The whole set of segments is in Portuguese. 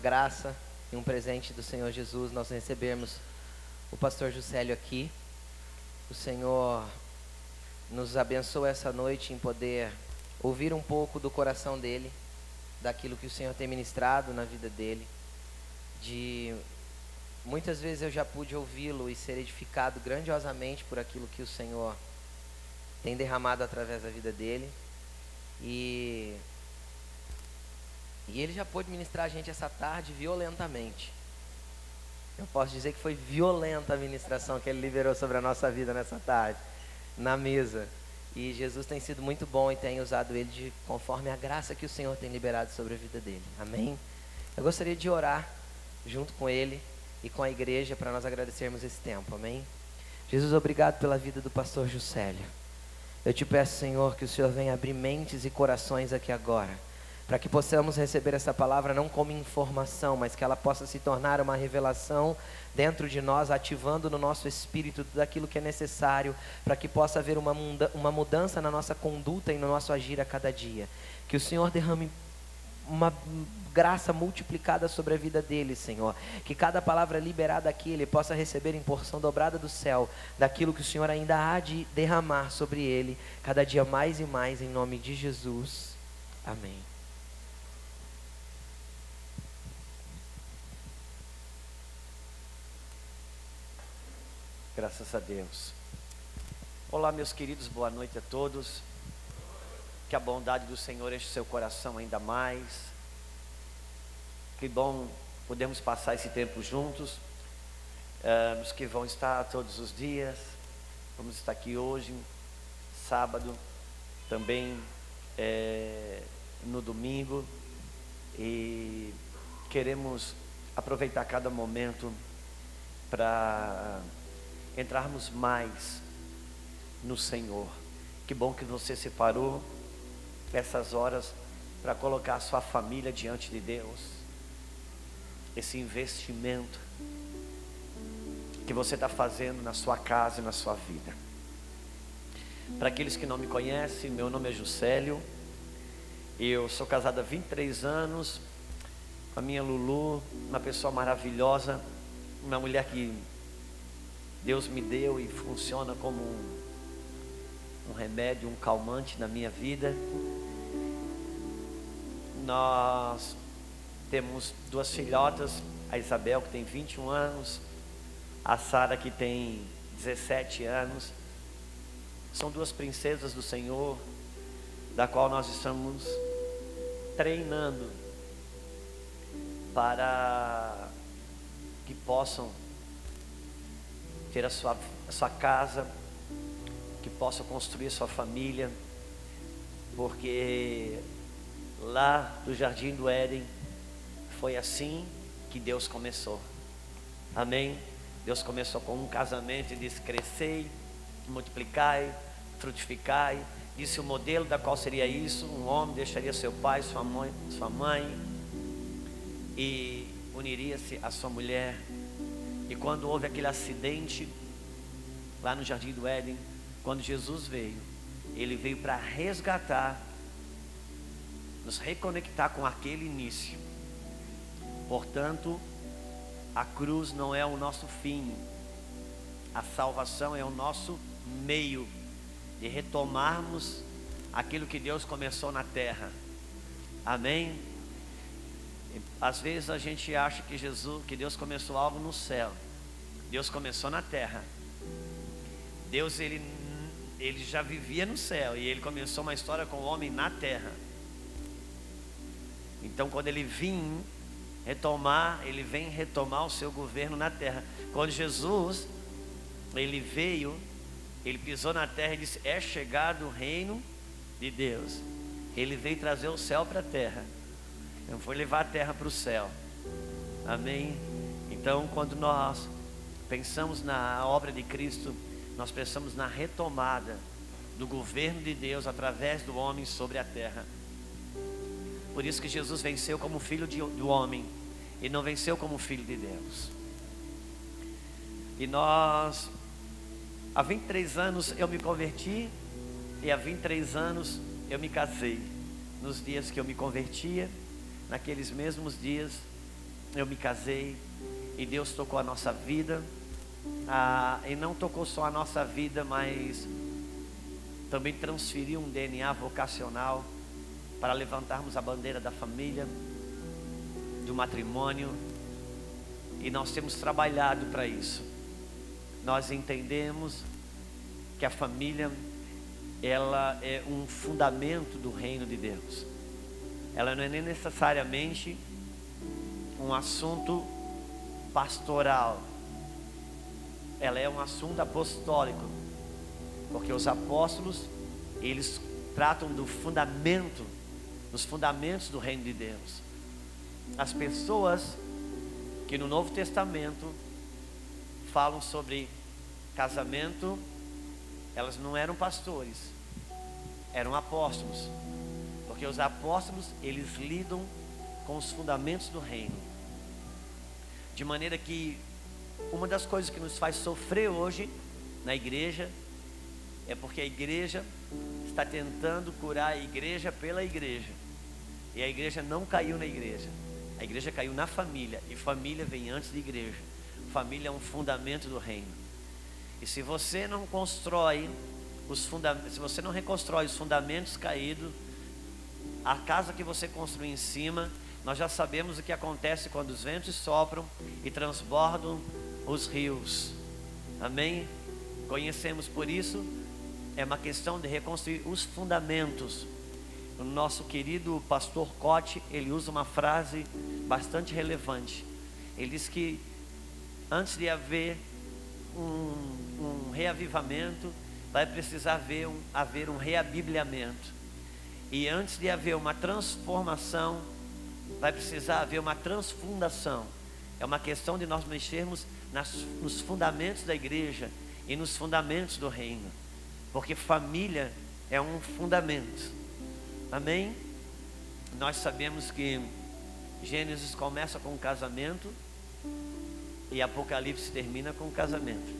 graça e um presente do Senhor Jesus nós recebermos o pastor Juscelio aqui. O Senhor nos abençoa essa noite em poder ouvir um pouco do coração dele, daquilo que o Senhor tem ministrado na vida dele. De muitas vezes eu já pude ouvi-lo e ser edificado grandiosamente por aquilo que o Senhor tem derramado através da vida dele. E e ele já pôde ministrar a gente essa tarde violentamente. Eu posso dizer que foi violenta a ministração que ele liberou sobre a nossa vida nessa tarde, na mesa. E Jesus tem sido muito bom e tem usado ele de conforme a graça que o Senhor tem liberado sobre a vida dele. Amém? Eu gostaria de orar junto com ele e com a igreja para nós agradecermos esse tempo. Amém? Jesus, obrigado pela vida do pastor Juscelio. Eu te peço, Senhor, que o Senhor venha abrir mentes e corações aqui agora para que possamos receber essa palavra não como informação, mas que ela possa se tornar uma revelação dentro de nós, ativando no nosso espírito tudo aquilo que é necessário para que possa haver uma, uma mudança na nossa conduta e no nosso agir a cada dia. Que o Senhor derrame uma graça multiplicada sobre a vida dele, Senhor. Que cada palavra liberada aqui ele possa receber em porção dobrada do céu, daquilo que o Senhor ainda há de derramar sobre ele, cada dia mais e mais, em nome de Jesus. Amém. Graças a Deus. Olá, meus queridos, boa noite a todos. Que a bondade do Senhor enche seu coração ainda mais. Que bom podemos passar esse tempo juntos. Uh, os que vão estar todos os dias. Vamos estar aqui hoje, sábado, também é, no domingo. E queremos aproveitar cada momento para entrarmos mais no Senhor. Que bom que você separou essas horas para colocar a sua família diante de Deus. Esse investimento que você está fazendo na sua casa e na sua vida. Para aqueles que não me conhecem, meu nome é Juscelio. Eu sou casado há 23 anos com a minha Lulu, uma pessoa maravilhosa, uma mulher que Deus me deu e funciona como um, um remédio, um calmante na minha vida. Nós temos duas filhotas, a Isabel que tem 21 anos, a Sara que tem 17 anos. São duas princesas do Senhor, da qual nós estamos treinando para que possam ter a sua, a sua casa, que possa construir sua família, porque lá do jardim do Éden foi assim que Deus começou. Amém? Deus começou com um casamento e disse: crescei, multiplicai, frutificai. Disse o modelo da qual seria isso: um homem deixaria seu pai, sua mãe, sua mãe e uniria-se à sua mulher e quando houve aquele acidente lá no Jardim do Éden, quando Jesus veio, ele veio para resgatar, nos reconectar com aquele início. Portanto, a cruz não é o nosso fim, a salvação é o nosso meio de retomarmos aquilo que Deus começou na terra. Amém? Às vezes a gente acha que Jesus, que Deus começou algo no céu. Deus começou na terra. Deus ele ele já vivia no céu e ele começou uma história com o homem na terra. Então quando ele vem retomar, ele vem retomar o seu governo na terra. Quando Jesus ele veio, ele pisou na terra e disse: "É chegado o reino de Deus". Ele veio trazer o céu para a terra. Não foi levar a terra para o céu. Amém? Então, quando nós pensamos na obra de Cristo, nós pensamos na retomada do governo de Deus através do homem sobre a terra. Por isso que Jesus venceu como filho de, do homem e não venceu como filho de Deus. E nós, há 23 anos eu me converti e há 23 anos eu me casei. Nos dias que eu me convertia, naqueles mesmos dias eu me casei e Deus tocou a nossa vida. Ah, e não tocou só a nossa vida, mas também transferiu um DNA vocacional para levantarmos a bandeira da família, do matrimônio, e nós temos trabalhado para isso. Nós entendemos que a família ela é um fundamento do reino de Deus. Ela não é nem necessariamente um assunto pastoral. Ela é um assunto apostólico. Porque os apóstolos, eles tratam do fundamento, dos fundamentos do reino de Deus. As pessoas que no Novo Testamento falam sobre casamento, elas não eram pastores, eram apóstolos. Porque os apóstolos, eles lidam com os fundamentos do reino. De maneira que uma das coisas que nos faz sofrer hoje na igreja é porque a igreja está tentando curar a igreja pela igreja. E a igreja não caiu na igreja. A igreja caiu na família. E família vem antes de igreja. Família é um fundamento do reino. E se você não constrói os fundamentos, se você não reconstrói os fundamentos caídos, a casa que você construiu em cima, nós já sabemos o que acontece quando os ventos sopram e transbordam os rios. Amém? Conhecemos por isso é uma questão de reconstruir os fundamentos. O nosso querido pastor Cote, ele usa uma frase bastante relevante. Ele diz que antes de haver um, um reavivamento, vai precisar haver um, haver um reabibliamento. E antes de haver uma transformação, vai precisar haver uma transfundação. É uma questão de nós mexermos nas, nos fundamentos da igreja e nos fundamentos do reino. Porque família é um fundamento. Amém? Nós sabemos que Gênesis começa com o casamento e Apocalipse termina com o casamento.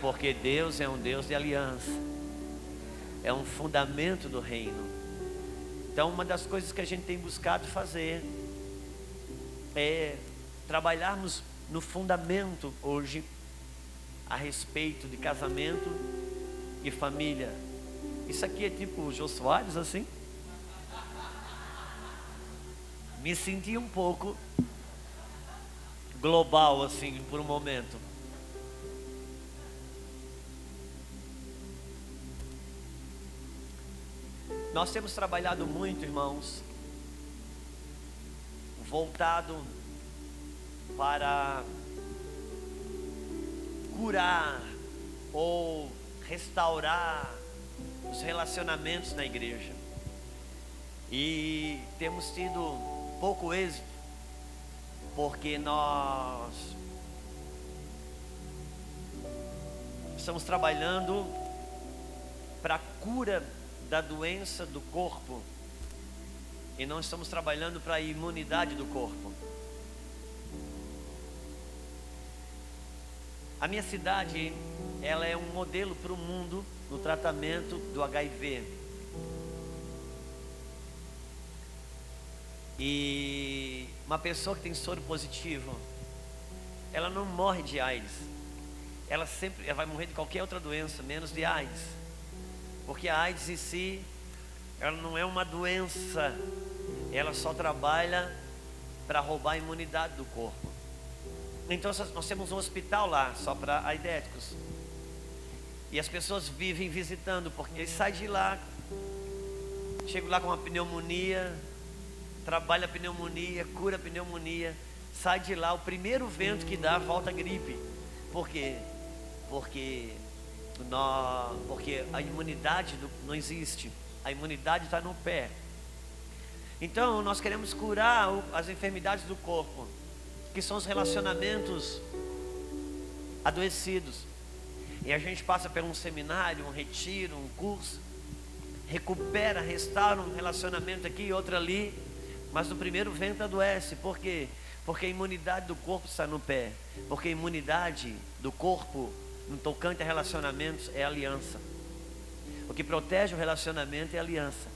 Porque Deus é um Deus de aliança. É um fundamento do reino. Então, uma das coisas que a gente tem buscado fazer é trabalharmos no fundamento hoje a respeito de casamento e família. Isso aqui é tipo o Jô Soares, assim? Me senti um pouco global, assim, por um momento. Nós temos trabalhado muito, irmãos, voltado para curar ou restaurar os relacionamentos na igreja. E temos tido pouco êxito, porque nós estamos trabalhando para cura da doença do corpo e não estamos trabalhando para a imunidade do corpo. A minha cidade, ela é um modelo para o mundo no tratamento do HIV. E uma pessoa que tem soro positivo, ela não morre de AIDS. Ela sempre ela vai morrer de qualquer outra doença, menos de AIDS. Porque a AIDS em si, ela não é uma doença. Ela só trabalha para roubar a imunidade do corpo. Então nós temos um hospital lá, só para aidéticos. E as pessoas vivem visitando, porque eles saem de lá, chegam lá com uma pneumonia, trabalha a pneumonia, cura a pneumonia, sai de lá, o primeiro vento que dá, volta a gripe. Por quê? Porque, nós, porque a imunidade não existe, a imunidade está no pé. Então nós queremos curar as enfermidades do corpo que são os relacionamentos adoecidos. E a gente passa por um seminário, um retiro, um curso, recupera, restaura um relacionamento aqui e outro ali, mas no primeiro vento adoece. Por quê? Porque a imunidade do corpo está no pé. Porque a imunidade do corpo, no tocante a relacionamentos, é aliança. O que protege o relacionamento é aliança.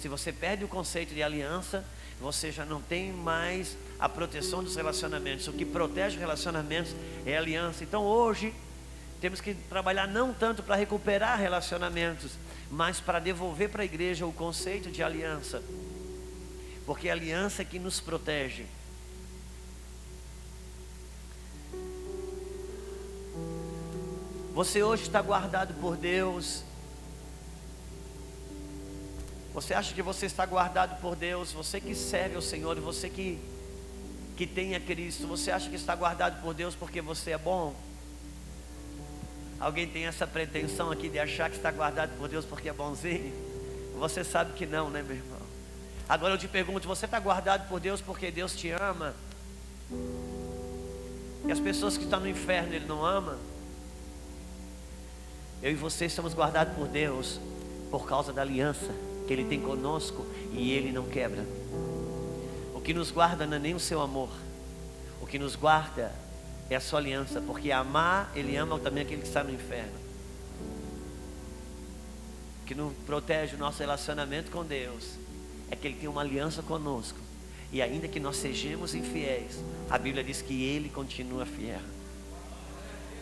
Se você perde o conceito de aliança, você já não tem mais a proteção dos relacionamentos. O que protege relacionamentos é aliança. Então hoje temos que trabalhar não tanto para recuperar relacionamentos, mas para devolver para a igreja o conceito de aliança. Porque é aliança é que nos protege. Você hoje está guardado por Deus. Você acha que você está guardado por Deus? Você que serve ao Senhor, você que, que tem a Cristo, você acha que está guardado por Deus porque você é bom? Alguém tem essa pretensão aqui de achar que está guardado por Deus porque é bonzinho? Você sabe que não, né, meu irmão? Agora eu te pergunto: você está guardado por Deus porque Deus te ama? E as pessoas que estão no inferno, Ele não ama? Eu e você estamos guardados por Deus por causa da aliança que Ele tem conosco e Ele não quebra. O que nos guarda não é nem o seu amor, o que nos guarda é a sua aliança, porque amar, Ele ama também aquele que está no inferno. O que nos protege o nosso relacionamento com Deus é que Ele tem uma aliança conosco. E ainda que nós sejamos infiéis, a Bíblia diz que Ele continua fiel.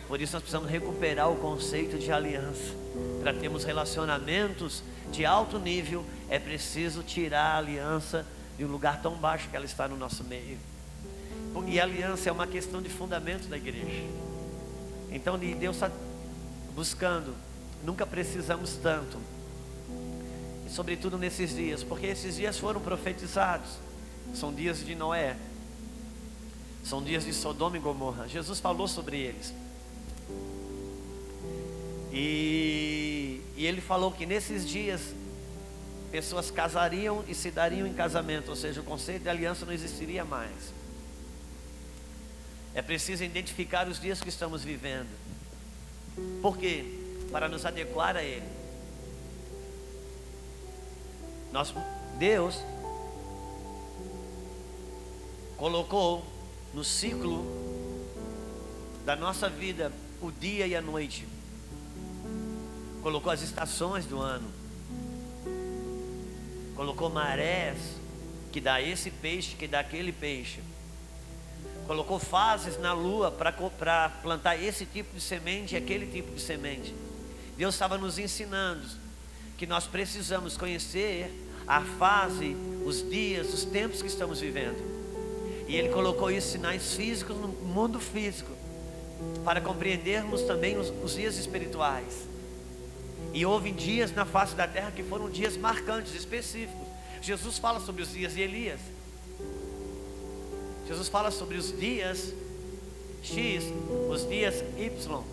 Por isso nós precisamos recuperar o conceito de aliança. Para termos relacionamentos de alto nível, é preciso tirar a aliança de um lugar tão baixo que ela está no nosso meio. E aliança é uma questão de fundamento da igreja. Então Deus está buscando, nunca precisamos tanto. E sobretudo nesses dias, porque esses dias foram profetizados. São dias de Noé. São dias de Sodoma e Gomorra. Jesus falou sobre eles. E, e ele falou que nesses dias pessoas casariam e se dariam em casamento, ou seja, o conceito de aliança não existiria mais. É preciso identificar os dias que estamos vivendo. Por quê? Para nos adequar a Ele. Nós, Deus colocou no ciclo da nossa vida o dia e a noite colocou as estações do ano, colocou marés que dá esse peixe, que dá aquele peixe, colocou fases na lua para plantar esse tipo de semente e aquele tipo de semente. Deus estava nos ensinando que nós precisamos conhecer a fase, os dias, os tempos que estamos vivendo. E Ele colocou isso sinais físicos no mundo físico, para compreendermos também os, os dias espirituais. E houve dias na face da terra que foram dias marcantes, específicos. Jesus fala sobre os dias de Elias. Jesus fala sobre os dias X, os dias Y.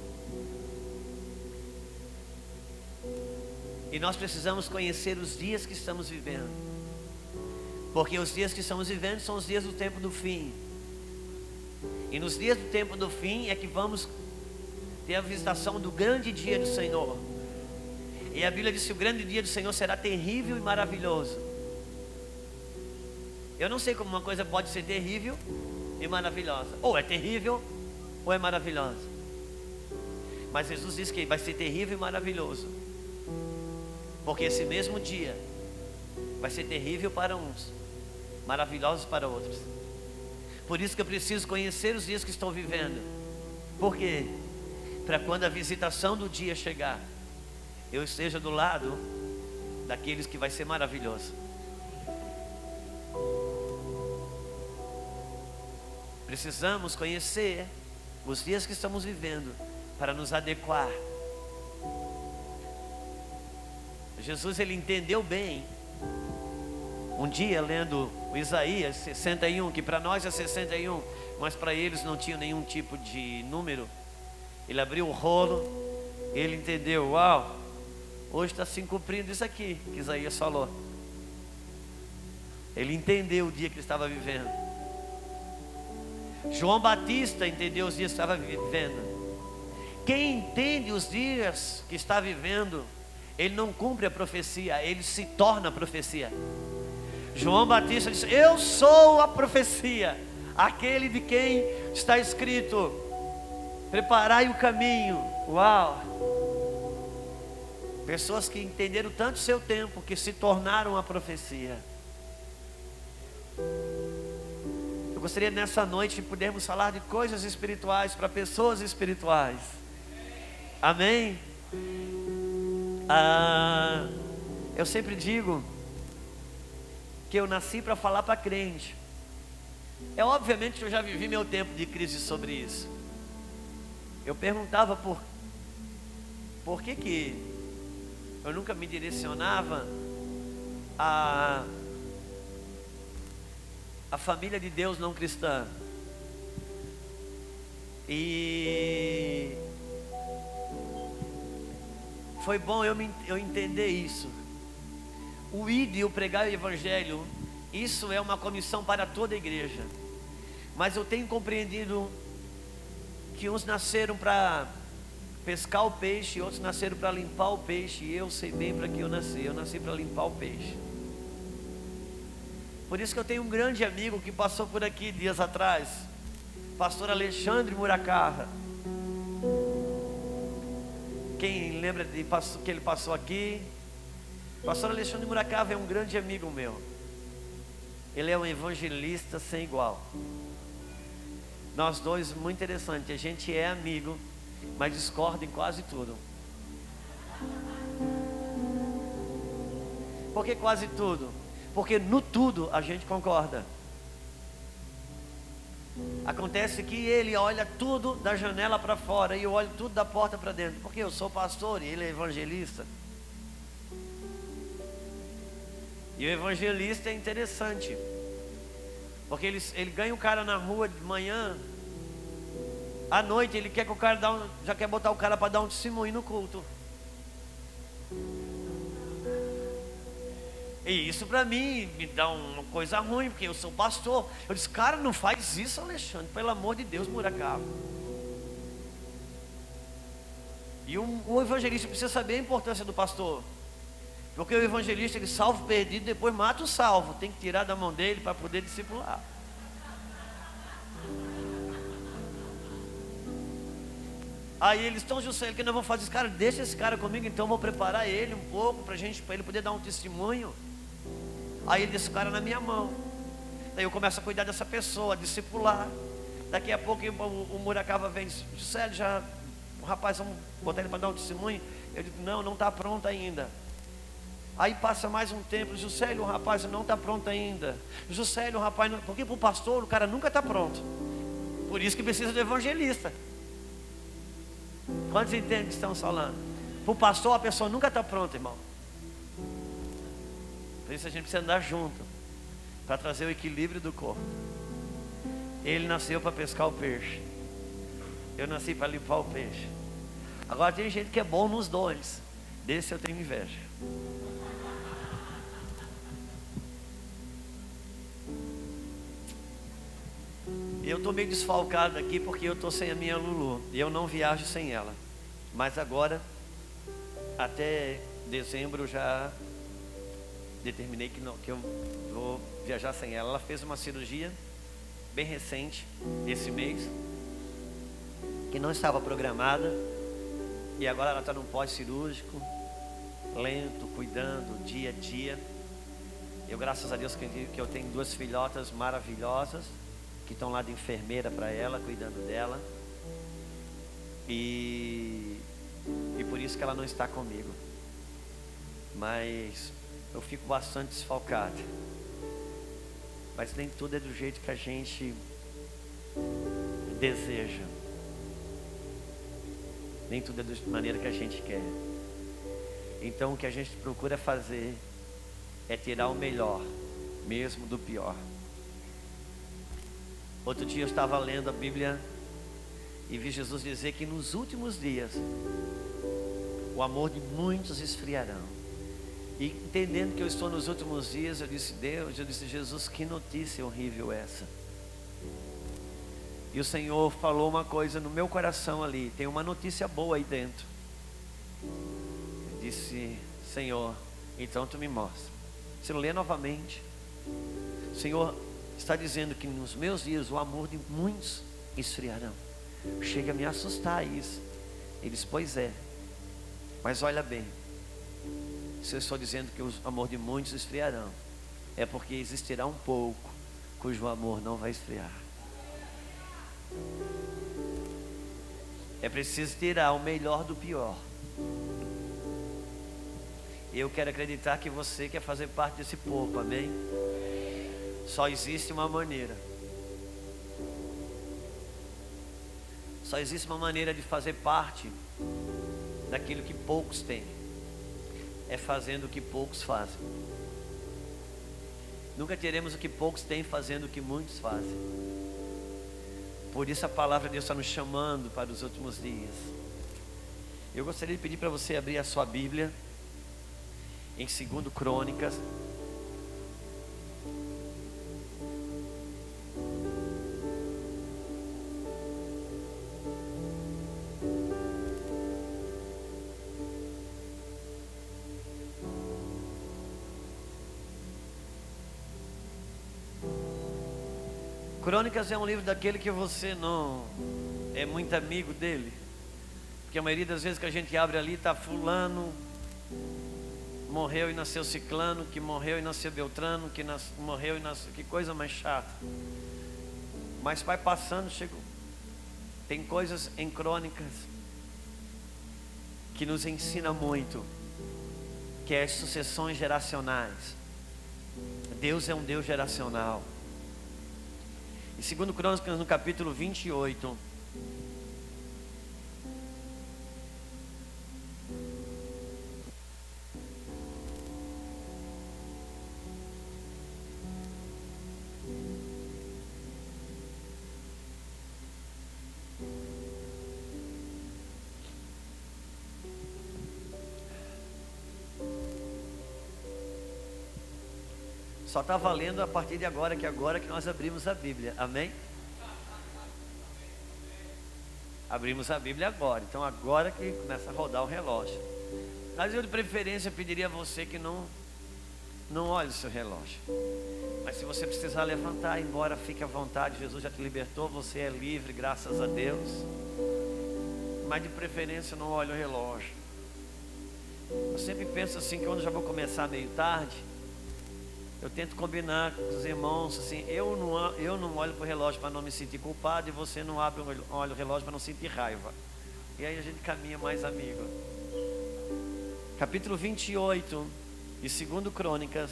E nós precisamos conhecer os dias que estamos vivendo. Porque os dias que estamos vivendo são os dias do tempo do fim. E nos dias do tempo do fim é que vamos ter a visitação do grande dia do Senhor. E a Bíblia diz que o grande dia do Senhor será terrível e maravilhoso. Eu não sei como uma coisa pode ser terrível e maravilhosa. Ou é terrível ou é maravilhosa. Mas Jesus diz que vai ser terrível e maravilhoso. Porque esse mesmo dia vai ser terrível para uns, maravilhoso para outros. Por isso que eu preciso conhecer os dias que estou vivendo. Por quê? Para quando a visitação do dia chegar, eu esteja do lado daqueles que vai ser maravilhoso. Precisamos conhecer os dias que estamos vivendo para nos adequar. Jesus ele entendeu bem. Um dia lendo Isaías 61, que para nós é 61, mas para eles não tinha nenhum tipo de número. Ele abriu o rolo, ele entendeu, uau, Hoje está se cumprindo isso aqui que Isaías falou. Ele entendeu o dia que ele estava vivendo. João Batista entendeu os dias que estava vivendo. Quem entende os dias que está vivendo, ele não cumpre a profecia, ele se torna a profecia. João Batista disse: Eu sou a profecia, aquele de quem está escrito: Preparai o caminho. Uau! Pessoas que entenderam tanto seu tempo que se tornaram a profecia. gostaria nessa noite de podermos falar de coisas espirituais para pessoas espirituais. Amém? Ah, eu sempre digo que eu nasci para falar para crente. É obviamente que eu já vivi meu tempo de crise sobre isso. Eu perguntava por por que que eu nunca me direcionava a a família de Deus não cristã. E foi bom eu, me, eu entender isso. O ir e o pregar o evangelho, isso é uma comissão para toda a igreja. Mas eu tenho compreendido que uns nasceram para pescar o peixe, outros nasceram para limpar o peixe, e eu sei bem para que eu nasci. Eu nasci para limpar o peixe. Por isso que eu tenho um grande amigo que passou por aqui dias atrás, pastor Alexandre Muracarra. Quem lembra de que ele passou aqui? Pastor Alexandre Muracarra é um grande amigo meu. Ele é um evangelista sem igual. Nós dois, muito interessante, a gente é amigo, mas discorda em quase tudo. Por que quase tudo? Porque no tudo a gente concorda. Acontece que ele olha tudo da janela para fora e eu olho tudo da porta para dentro, porque eu sou pastor e ele é evangelista. E o evangelista é interessante, porque ele, ele ganha o cara na rua de manhã, à noite ele quer que o cara um, já quer botar o cara para dar um testemunho no culto. E isso para mim me dá uma coisa ruim, porque eu sou pastor. Eu disse, cara, não faz isso, Alexandre, pelo amor de Deus, Muracaba. E o, o evangelista precisa saber a importância do pastor. Porque o evangelista ele salva o perdido, depois mata o salvo. Tem que tirar da mão dele para poder discipular. Aí eles estão, José, que não vão fazer esse cara, deixa esse cara comigo, então vou preparar ele um pouco para gente, para ele poder dar um testemunho. Aí ele disse, cara na minha mão. Daí eu começo a cuidar dessa pessoa, a discipular. Daqui a pouco o, o vem e diz, José, já, o rapaz, vamos botar ele para dar um testemunho. Eu digo, não, não está pronto ainda. Aí passa mais um tempo, Juscelio, o rapaz não está pronto ainda. Juscelio, o rapaz, não... porque para o pastor o cara nunca está pronto. Por isso que precisa do evangelista. Quantos entendem que estamos falando? Para o pastor a pessoa nunca está pronta, irmão. Por isso a gente precisa andar junto. Para trazer o equilíbrio do corpo. Ele nasceu para pescar o peixe. Eu nasci para limpar o peixe. Agora tem gente que é bom nos dois. Desse eu tenho inveja. Eu estou meio desfalcado aqui porque eu estou sem a minha Lulu. E eu não viajo sem ela. Mas agora, até dezembro, já determinei que, não, que eu vou viajar sem ela. Ela fez uma cirurgia bem recente, esse mês, que não estava programada. E agora ela está num pós-cirúrgico, lento, cuidando, dia a dia. Eu, graças a Deus, que eu tenho duas filhotas maravilhosas que estão lá de enfermeira para ela, cuidando dela. E, e por isso que ela não está comigo. Mas eu fico bastante desfalcado. Mas nem tudo é do jeito que a gente deseja. Nem tudo é da maneira que a gente quer. Então o que a gente procura fazer é tirar o melhor, mesmo do pior. Outro dia eu estava lendo a Bíblia e vi Jesus dizer que nos últimos dias o amor de muitos esfriarão. E entendendo que eu estou nos últimos dias, eu disse, Deus, eu disse, Jesus, que notícia horrível essa. E o Senhor falou uma coisa no meu coração ali, tem uma notícia boa aí dentro. Eu disse, Senhor, então tu me mostra. Você lê novamente. Senhor, está dizendo que nos meus dias o amor de muitos esfriarão. Chega a me assustar isso. Eles, pois é. Mas olha bem, se eu estou dizendo que o amor de muitos esfriarão, é porque existirá um pouco cujo amor não vai esfriar. É preciso tirar o melhor do pior. Eu quero acreditar que você quer fazer parte desse povo, amém? Só existe uma maneira. Só existe uma maneira de fazer parte daquilo que poucos têm. É fazendo o que poucos fazem. Nunca teremos o que poucos têm fazendo o que muitos fazem. Por isso a palavra de Deus está nos chamando para os últimos dias. Eu gostaria de pedir para você abrir a sua Bíblia em 2 Crônicas, Crônicas é um livro daquele que você não é muito amigo dele. Porque a maioria das vezes que a gente abre ali está fulano morreu e nasceu ciclano, que morreu e nasceu beltrano, que nas, morreu e nasceu, que coisa mais chata. Mas vai passando, chegou. Tem coisas em crônicas que nos ensina muito, que é as sucessões geracionais. Deus é um Deus geracional. E segundo Crônicas, no capítulo 28, Só está valendo a partir de agora, que agora que nós abrimos a Bíblia. Amém? Abrimos a Bíblia agora. Então agora que começa a rodar o relógio. Mas eu de preferência pediria a você que não não olhe o seu relógio. Mas se você precisar levantar, embora fique à vontade, Jesus já te libertou, você é livre, graças a Deus. Mas de preferência não olhe o relógio. Eu sempre penso assim que quando já vou começar meio tarde, eu tento combinar com os irmãos, assim, eu não, eu não olho para o relógio para não me sentir culpado e você não abre olha o relógio para não sentir raiva. E aí a gente caminha mais amigo. Capítulo 28 e segundo Crônicas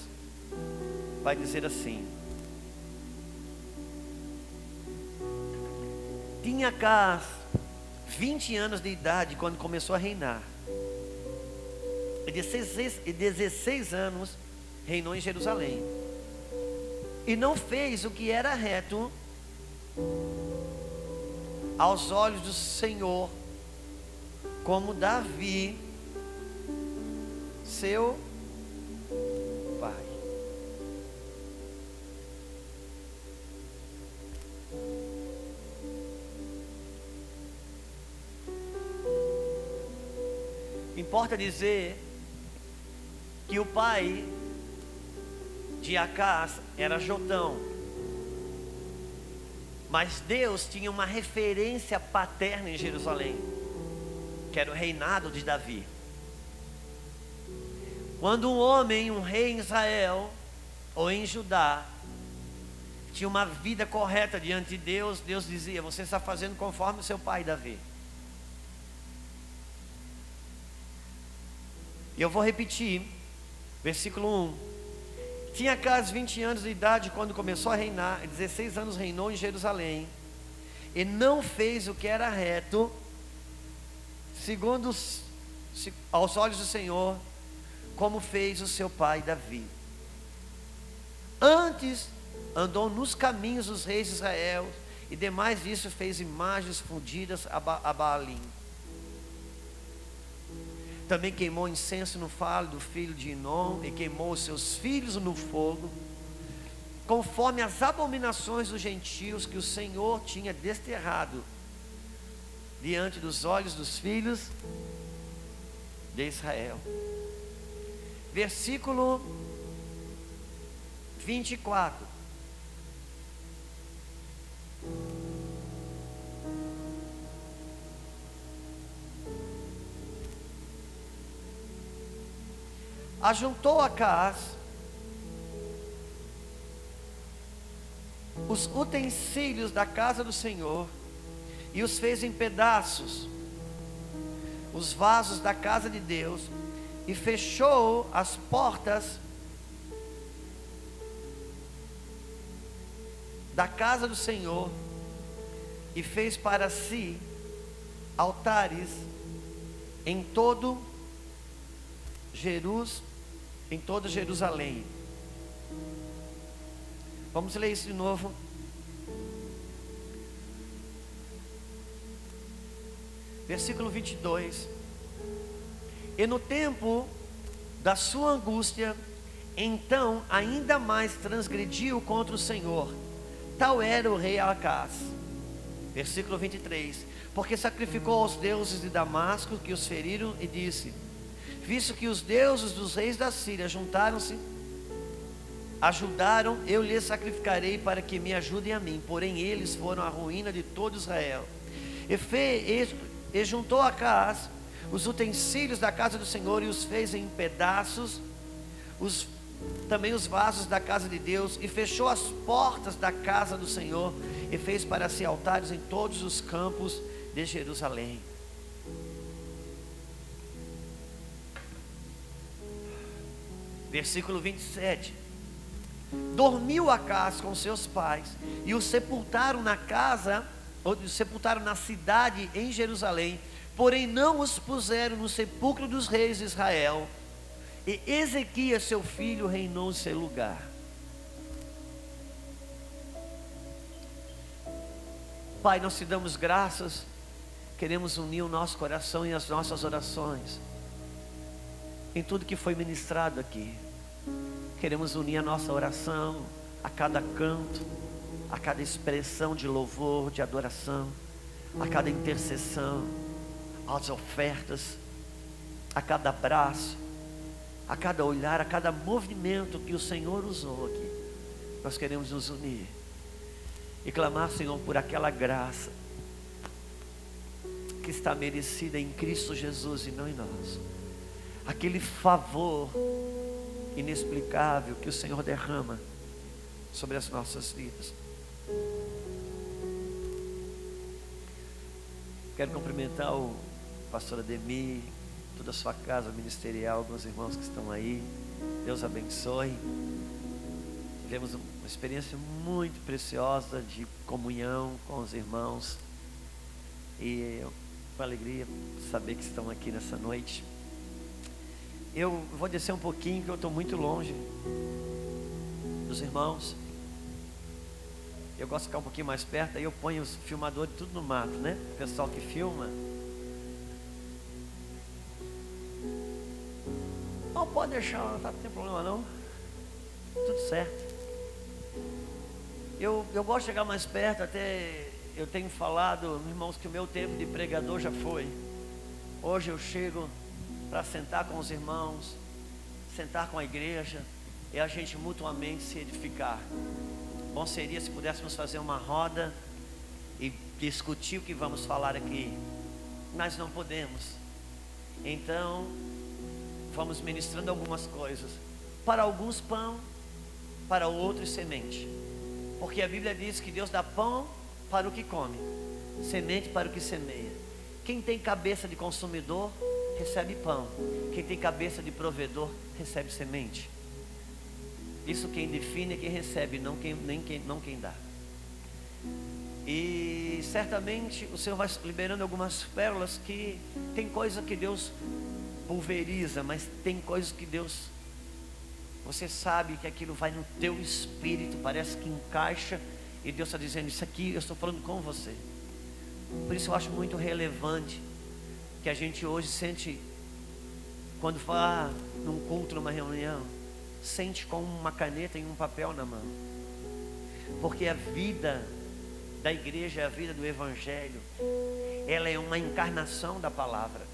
vai dizer assim: Tinha Cas 20 anos de idade quando começou a reinar. E 16, e 16 anos reinou em Jerusalém. E não fez o que era reto aos olhos do Senhor, como Davi, seu pai. Importa dizer que o pai de Acás era Jotão. Mas Deus tinha uma referência paterna em Jerusalém, que era o reinado de Davi. Quando um homem, um rei em Israel ou em Judá, tinha uma vida correta diante de Deus, Deus dizia: Você está fazendo conforme o seu pai Davi. E eu vou repetir, versículo 1. Tinha quase 20 anos de idade quando começou a reinar, 16 anos reinou em Jerusalém, e não fez o que era reto, segundo aos olhos do Senhor, como fez o seu pai Davi. Antes andou nos caminhos dos reis de Israel, e demais disso fez imagens fundidas a, ba a Baalim. Também queimou incenso no falo do filho de Inom e queimou os seus filhos no fogo, conforme as abominações dos gentios que o Senhor tinha desterrado diante dos olhos dos filhos de Israel. Versículo 24. Ajuntou a Caás os utensílios da casa do Senhor e os fez em pedaços, os vasos da casa de Deus, e fechou as portas da casa do Senhor e fez para si altares em todo Jerus, em toda Jerusalém. Vamos ler isso de novo. Versículo 22. E no tempo da sua angústia, então ainda mais transgrediu contra o Senhor. Tal era o rei Acás. Versículo 23. Porque sacrificou aos deuses de Damasco que os feriram e disse: Visto que os deuses dos reis da Síria juntaram-se, ajudaram, eu lhes sacrificarei para que me ajudem a mim. Porém, eles foram a ruína de todo Israel. E, fez, e, juntou Acás os utensílios da casa do Senhor e os fez em pedaços, os, também os vasos da casa de Deus, e fechou as portas da casa do Senhor, e fez para si altares em todos os campos de Jerusalém. Versículo 27. Dormiu Acás com seus pais e o sepultaram na casa, ou sepultaram na cidade em Jerusalém, porém não os puseram no sepulcro dos reis de Israel. E Ezequias, seu filho, reinou em seu lugar. Pai, nós te damos graças, queremos unir o nosso coração e as nossas orações em tudo que foi ministrado aqui. Queremos unir a nossa oração a cada canto, a cada expressão de louvor, de adoração, a cada intercessão, às ofertas, a cada abraço, a cada olhar, a cada movimento que o Senhor usou aqui. Nós queremos nos unir e clamar, Senhor, por aquela graça que está merecida em Cristo Jesus e não em nós. Aquele favor inexplicável que o Senhor derrama sobre as nossas vidas. Quero cumprimentar o pastor Ademir, toda a sua casa ministerial, alguns irmãos que estão aí. Deus abençoe. Tivemos uma experiência muito preciosa de comunhão com os irmãos. E uma alegria saber que estão aqui nessa noite. Eu vou descer um pouquinho, que eu estou muito longe dos irmãos. Eu gosto de ficar um pouquinho mais perto, aí eu ponho os filmadores tudo no mato, né? O pessoal que filma. Não pode deixar, não tá, tem problema não. Tudo certo. Eu, eu gosto de chegar mais perto, até eu tenho falado, irmãos, que o meu tempo de pregador já foi. Hoje eu chego para sentar com os irmãos, sentar com a igreja e a gente mutuamente se edificar. Bom seria se pudéssemos fazer uma roda e discutir o que vamos falar aqui. Mas não podemos. Então, vamos ministrando algumas coisas. Para alguns pão, para outros semente. Porque a Bíblia diz que Deus dá pão para o que come, semente para o que semeia. Quem tem cabeça de consumidor recebe pão. Quem tem cabeça de provedor recebe semente. Isso quem define é quem recebe, não quem, nem quem, não quem dá. E certamente o Senhor vai liberando algumas pérolas que tem coisa que Deus pulveriza, mas tem coisas que Deus você sabe que aquilo vai no teu espírito, parece que encaixa e Deus está dizendo isso aqui, eu estou falando com você. Por isso eu acho muito relevante que a gente hoje sente, quando vá num culto, numa reunião, sente com uma caneta e um papel na mão. Porque a vida da igreja, a vida do evangelho, ela é uma encarnação da palavra.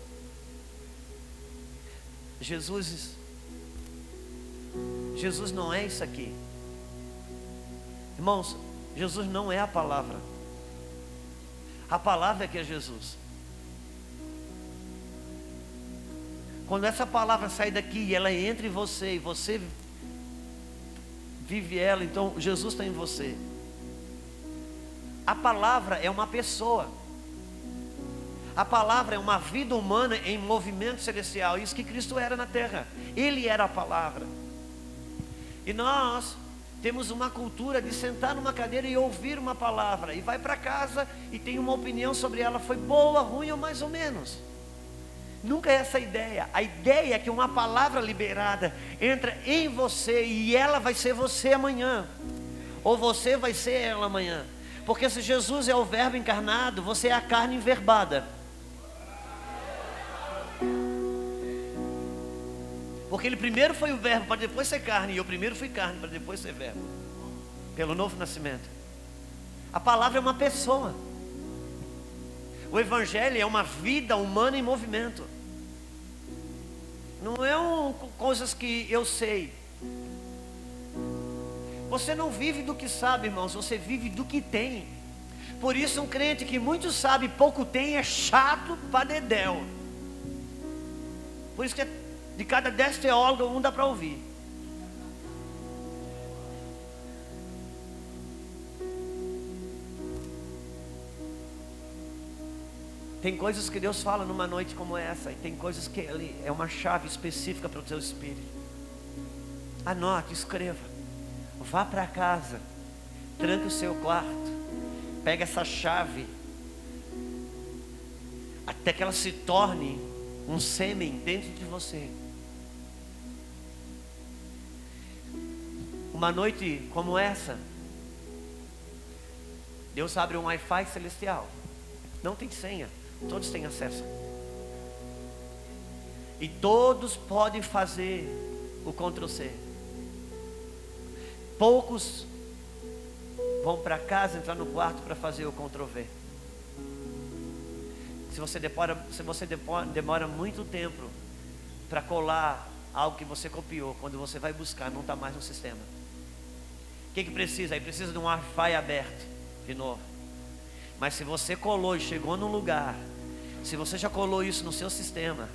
Jesus Jesus não é isso aqui. Irmãos, Jesus não é a palavra. A palavra é que é Jesus. Quando essa palavra sai daqui e ela entra em você e você vive ela, então Jesus está em você. A palavra é uma pessoa. A palavra é uma vida humana em movimento celestial. Isso que Cristo era na terra. Ele era a palavra. E nós temos uma cultura de sentar numa cadeira e ouvir uma palavra. E vai para casa e tem uma opinião sobre ela. Foi boa, ruim ou mais ou menos. Nunca é essa a ideia. A ideia é que uma palavra liberada entra em você e ela vai ser você amanhã. Ou você vai ser ela amanhã. Porque se Jesus é o verbo encarnado, você é a carne enverbada. Porque ele primeiro foi o verbo para depois ser carne, e eu primeiro fui carne para depois ser verbo. Pelo novo nascimento. A palavra é uma pessoa. O evangelho é uma vida humana em movimento. Não é um, coisas que eu sei. Você não vive do que sabe, irmãos, você vive do que tem. Por isso, um crente que muito sabe e pouco tem é chato para dedéu. Por isso que é de cada dez teólogos, um dá para ouvir. Tem coisas que Deus fala numa noite como essa, e tem coisas que Ele é uma chave específica para o teu espírito. Anote, escreva. Vá para casa, tranque o seu quarto, pega essa chave, até que ela se torne um sêmen dentro de você. Uma noite como essa, Deus abre um Wi-Fi celestial. Não tem senha, todos têm acesso. E todos podem fazer o Ctrl C. Poucos vão para casa, entrar no quarto para fazer o Ctrl V. Se você demora, se você demora muito tempo para colar algo que você copiou, quando você vai buscar, não está mais no sistema que, que precisa? Aí precisa de um Wi-Fi aberto, de novo. Mas se você colou e chegou num lugar, se você já colou isso no seu sistema,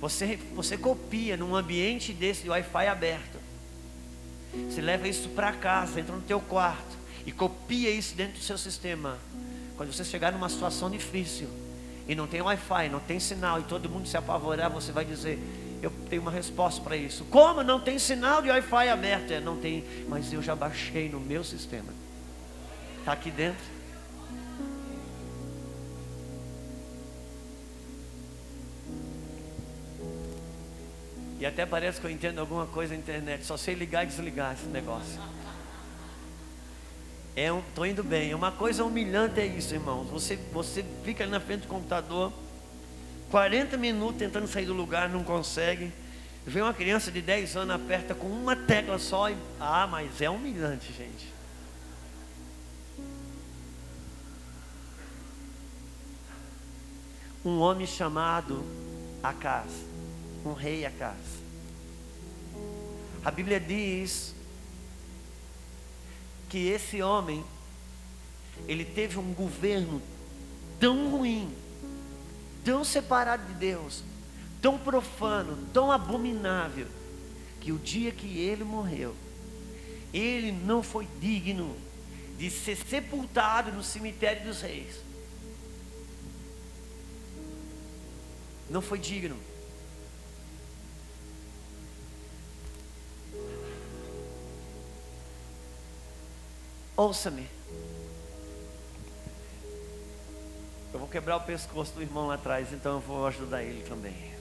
você, você copia num ambiente desse de Wi-Fi aberto. Você leva isso para casa, entra no teu quarto e copia isso dentro do seu sistema. Quando você chegar numa situação difícil e não tem Wi-Fi, não tem sinal e todo mundo se apavorar, você vai dizer: eu tenho uma resposta para isso. Como não tem sinal de Wi-Fi aberto? É, não tem, mas eu já baixei no meu sistema. Está aqui dentro. E até parece que eu entendo alguma coisa na internet. Só sei ligar e desligar esse negócio. É um, tô indo bem. É uma coisa humilhante é isso, irmãos. Você, você fica ali na frente do computador 40 minutos tentando sair do lugar, não consegue. Vem uma criança de 10 anos, aperta com uma tecla só e. Ah, mas é humilhante, gente. Um homem chamado Acas, um rei Acas. A Bíblia diz que esse homem ele teve um governo tão ruim tão separado de Deus, tão profano, tão abominável, que o dia que ele morreu, ele não foi digno de ser sepultado no cemitério dos reis. Não foi digno. Ouça-me. Eu vou quebrar o pescoço do irmão lá atrás, então eu vou ajudar ele também.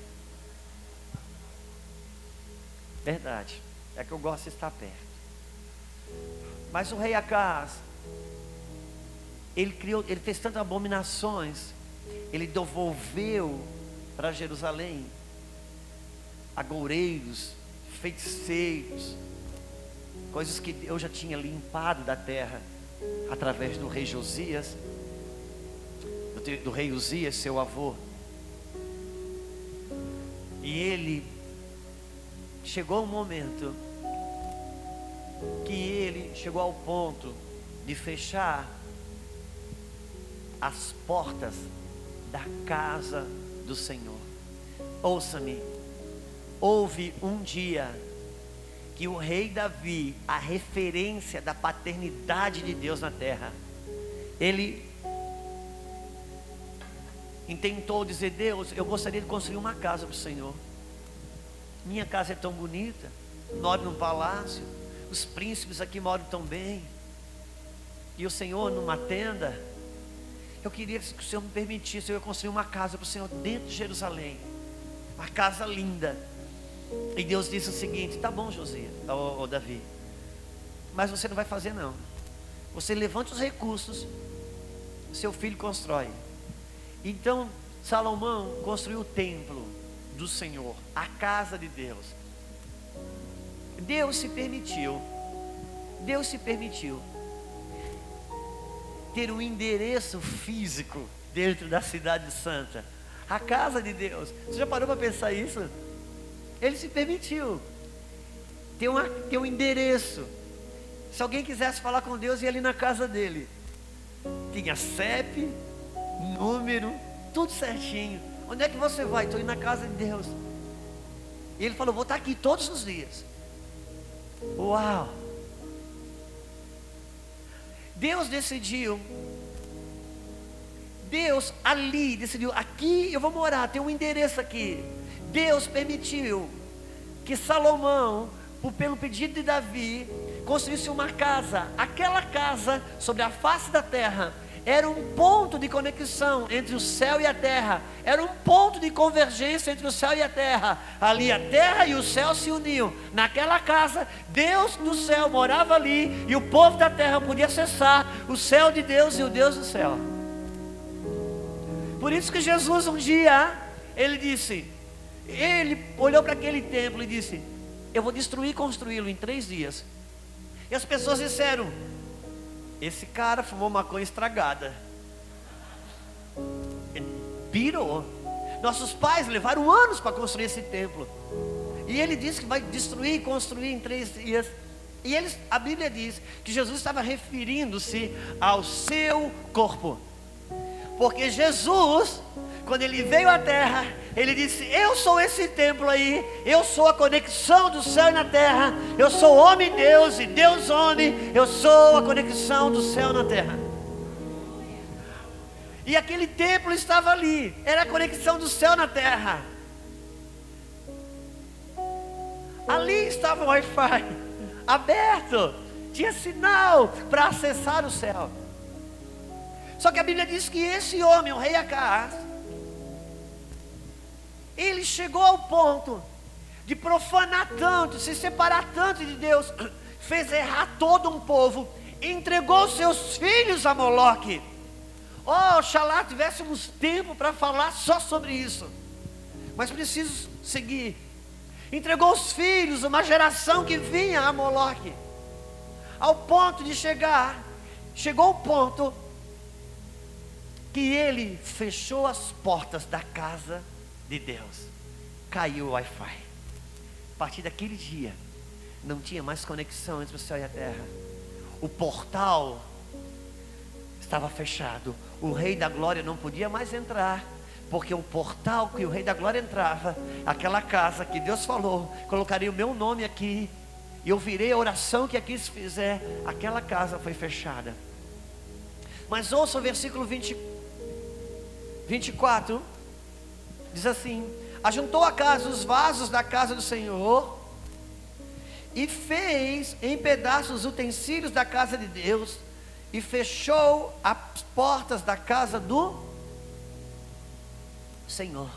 Verdade. É que eu gosto de estar perto. Mas o rei Acas, ele criou, ele fez tantas abominações, ele devolveu para Jerusalém agoureiros, feiticeiros, coisas que eu já tinha limpado da terra através do rei Josias do rei Uzias, seu avô. E ele chegou um momento que ele chegou ao ponto de fechar as portas da casa do Senhor. Ouça-me, houve um dia que o rei Davi, a referência da paternidade de Deus na terra, ele intentou dizer: Deus, eu gostaria de construir uma casa para o Senhor. Minha casa é tão bonita, moro num palácio, os príncipes aqui moram tão bem, e o Senhor numa tenda. Eu queria que o Senhor me permitisse eu construir uma casa para o Senhor dentro de Jerusalém, uma casa linda. E Deus disse o seguinte: Tá bom, Josias, ou Davi, mas você não vai fazer não. Você levante os recursos, seu filho constrói. Então, Salomão construiu o templo do Senhor, a casa de Deus. Deus se permitiu, Deus se permitiu ter um endereço físico dentro da cidade santa, a casa de Deus. Você já parou para pensar isso? Ele se permitiu ter, uma, ter um endereço. Se alguém quisesse falar com Deus, ia ali na casa dele. Tinha CEP, número, tudo certinho. Onde é que você vai? Estou indo na casa de Deus. E ele falou: Vou estar aqui todos os dias. Uau! Deus decidiu. Deus ali decidiu: aqui eu vou morar, tem um endereço aqui. Deus permitiu que Salomão, pelo pedido de Davi, construísse uma casa. Aquela casa, sobre a face da terra, era um ponto de conexão entre o céu e a terra, era um ponto de convergência entre o céu e a terra. Ali a terra e o céu se uniam. Naquela casa, Deus no céu morava ali e o povo da terra podia acessar o céu de Deus e o Deus do céu. Por isso que Jesus um dia ele disse, ele olhou para aquele templo e disse: Eu vou destruir e construí-lo em três dias. E as pessoas disseram: esse cara fumou maconha estragada. Ele pirou. Nossos pais levaram anos para construir esse templo. E ele disse que vai destruir e construir em três dias. E eles, a Bíblia diz que Jesus estava referindo-se ao seu corpo. Porque Jesus, quando ele veio à terra, ele disse: Eu sou esse templo aí, eu sou a conexão do céu e na terra, eu sou homem Deus e Deus homem, eu sou a conexão do céu na terra. E aquele templo estava ali, era a conexão do céu na terra. Ali estava o Wi-Fi aberto, tinha sinal para acessar o céu. Só que a Bíblia diz que esse homem, o rei Acas, ele chegou ao ponto de profanar tanto, se separar tanto de Deus, fez errar todo um povo, entregou seus filhos a Moloque. Oh, oxalá tivéssemos tempo para falar só sobre isso, mas preciso seguir. Entregou os filhos, uma geração que vinha a Moloque, ao ponto de chegar, chegou o ponto que ele fechou as portas da casa de Deus. Caiu o Wi-Fi. A partir daquele dia, não tinha mais conexão entre o céu e a terra. O portal estava fechado. O Rei da Glória não podia mais entrar. Porque o portal que o Rei da Glória entrava, aquela casa que Deus falou, colocaria o meu nome aqui, e eu virei a oração que aqui se fizer, aquela casa foi fechada. Mas ouça o versículo 20, 24. Diz assim: Ajuntou a casa os vasos da casa do Senhor e fez em pedaços os utensílios da casa de Deus e fechou as portas da casa do Senhor.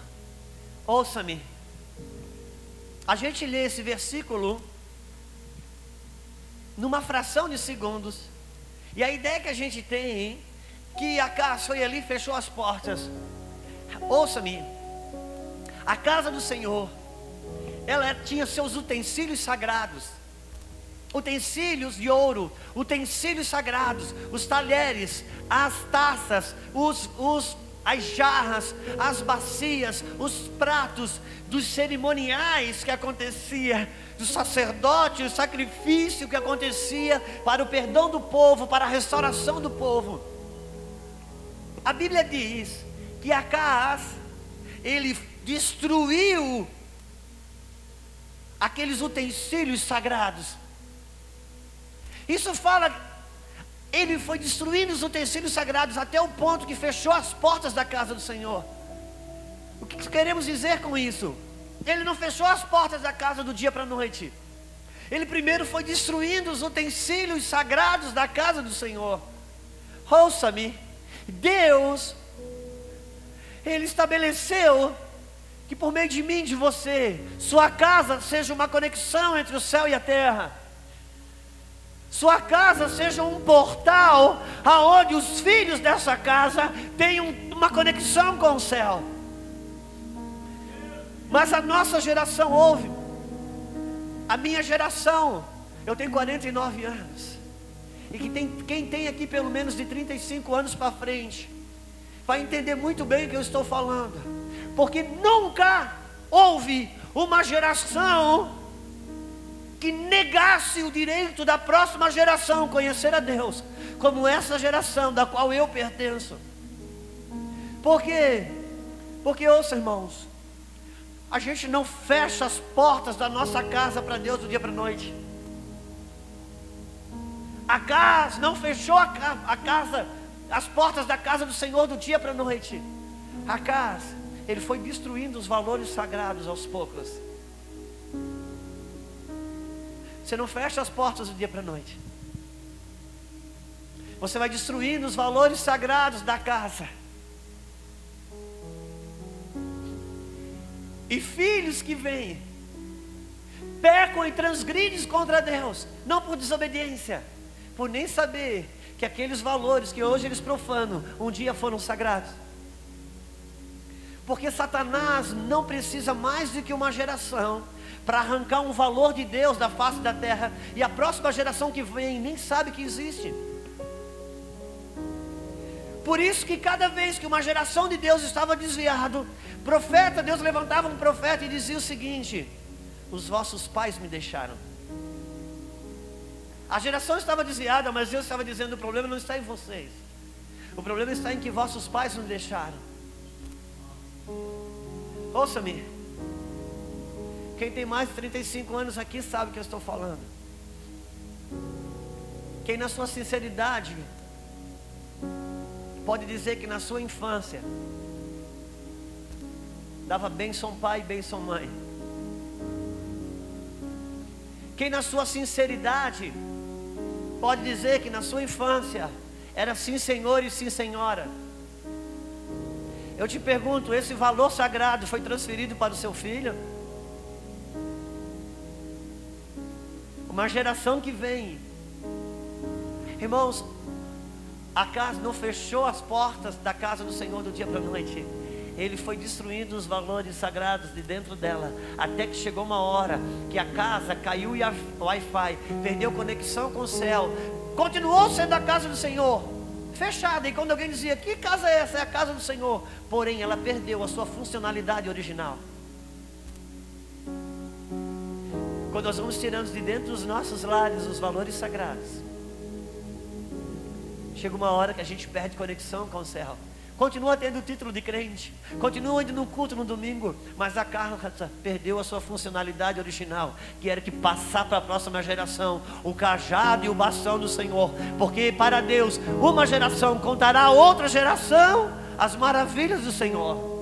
Ouça-me. A gente lê esse versículo numa fração de segundos. E a ideia que a gente tem que a casa foi ali e fechou as portas. Ouça-me. A casa do Senhor, ela tinha seus utensílios sagrados, utensílios de ouro, utensílios sagrados, os talheres, as taças, os, os as jarras, as bacias, os pratos dos cerimoniais que acontecia, do sacerdote, o sacrifício que acontecia para o perdão do povo, para a restauração do povo. A Bíblia diz que Acas, ele destruiu aqueles utensílios sagrados. Isso fala, ele foi destruindo os utensílios sagrados até o ponto que fechou as portas da casa do Senhor. O que queremos dizer com isso? Ele não fechou as portas da casa do dia para a noite. Ele primeiro foi destruindo os utensílios sagrados da casa do Senhor. Ouça-me, Deus, Ele estabeleceu que por meio de mim, de você, sua casa seja uma conexão entre o céu e a terra. Sua casa seja um portal aonde os filhos dessa casa tenham uma conexão com o céu. Mas a nossa geração ouve. A minha geração, eu tenho 49 anos. E que tem, quem tem aqui pelo menos de 35 anos para frente, vai entender muito bem o que eu estou falando. Porque nunca houve uma geração que negasse o direito da próxima geração conhecer a Deus, como essa geração da qual eu pertenço. Por quê? Porque, ouça, irmãos, a gente não fecha as portas da nossa casa para Deus do dia para a noite. A casa não fechou a, casa, as portas da casa do Senhor do dia para a noite. A casa, ele foi destruindo os valores sagrados aos poucos. Você não fecha as portas do dia para a noite. Você vai destruindo os valores sagrados da casa. E filhos que vêm, pecam e transgridem contra Deus, não por desobediência, por nem saber que aqueles valores que hoje eles profanam, um dia foram sagrados. Porque Satanás não precisa mais do que uma geração para arrancar um valor de Deus da face da terra, e a próxima geração que vem nem sabe que existe. Por isso que cada vez que uma geração de Deus estava desviado, profeta, Deus levantava um profeta e dizia o seguinte: Os vossos pais me deixaram. A geração estava desviada, mas Deus estava dizendo: o problema não está em vocês. O problema está em que vossos pais nos deixaram. Ouça-me. Quem tem mais de 35 anos aqui sabe o que eu estou falando. Quem na sua sinceridade pode dizer que na sua infância dava bênção pai e bênção mãe. Quem na sua sinceridade pode dizer que na sua infância era sim senhor e sim senhora. Eu te pergunto, esse valor sagrado foi transferido para o seu filho? Uma geração que vem. Irmãos, a casa não fechou as portas da casa do Senhor do dia para a noite. Ele foi destruindo os valores sagrados de dentro dela, até que chegou uma hora que a casa caiu e a Wi-Fi perdeu conexão com o céu. Continuou sendo a casa do Senhor, fechada. E quando alguém dizia: "Que casa é essa?" É a casa do Senhor. Porém, ela perdeu a sua funcionalidade original. Quando nós vamos tirando de dentro dos nossos lares os valores sagrados, chega uma hora que a gente perde conexão com o céu. Continua tendo o título de crente, continua indo no culto no domingo, mas a casa perdeu a sua funcionalidade original, que era que passar para a próxima geração o cajado e o bastão do Senhor, porque para Deus uma geração contará a outra geração as maravilhas do Senhor.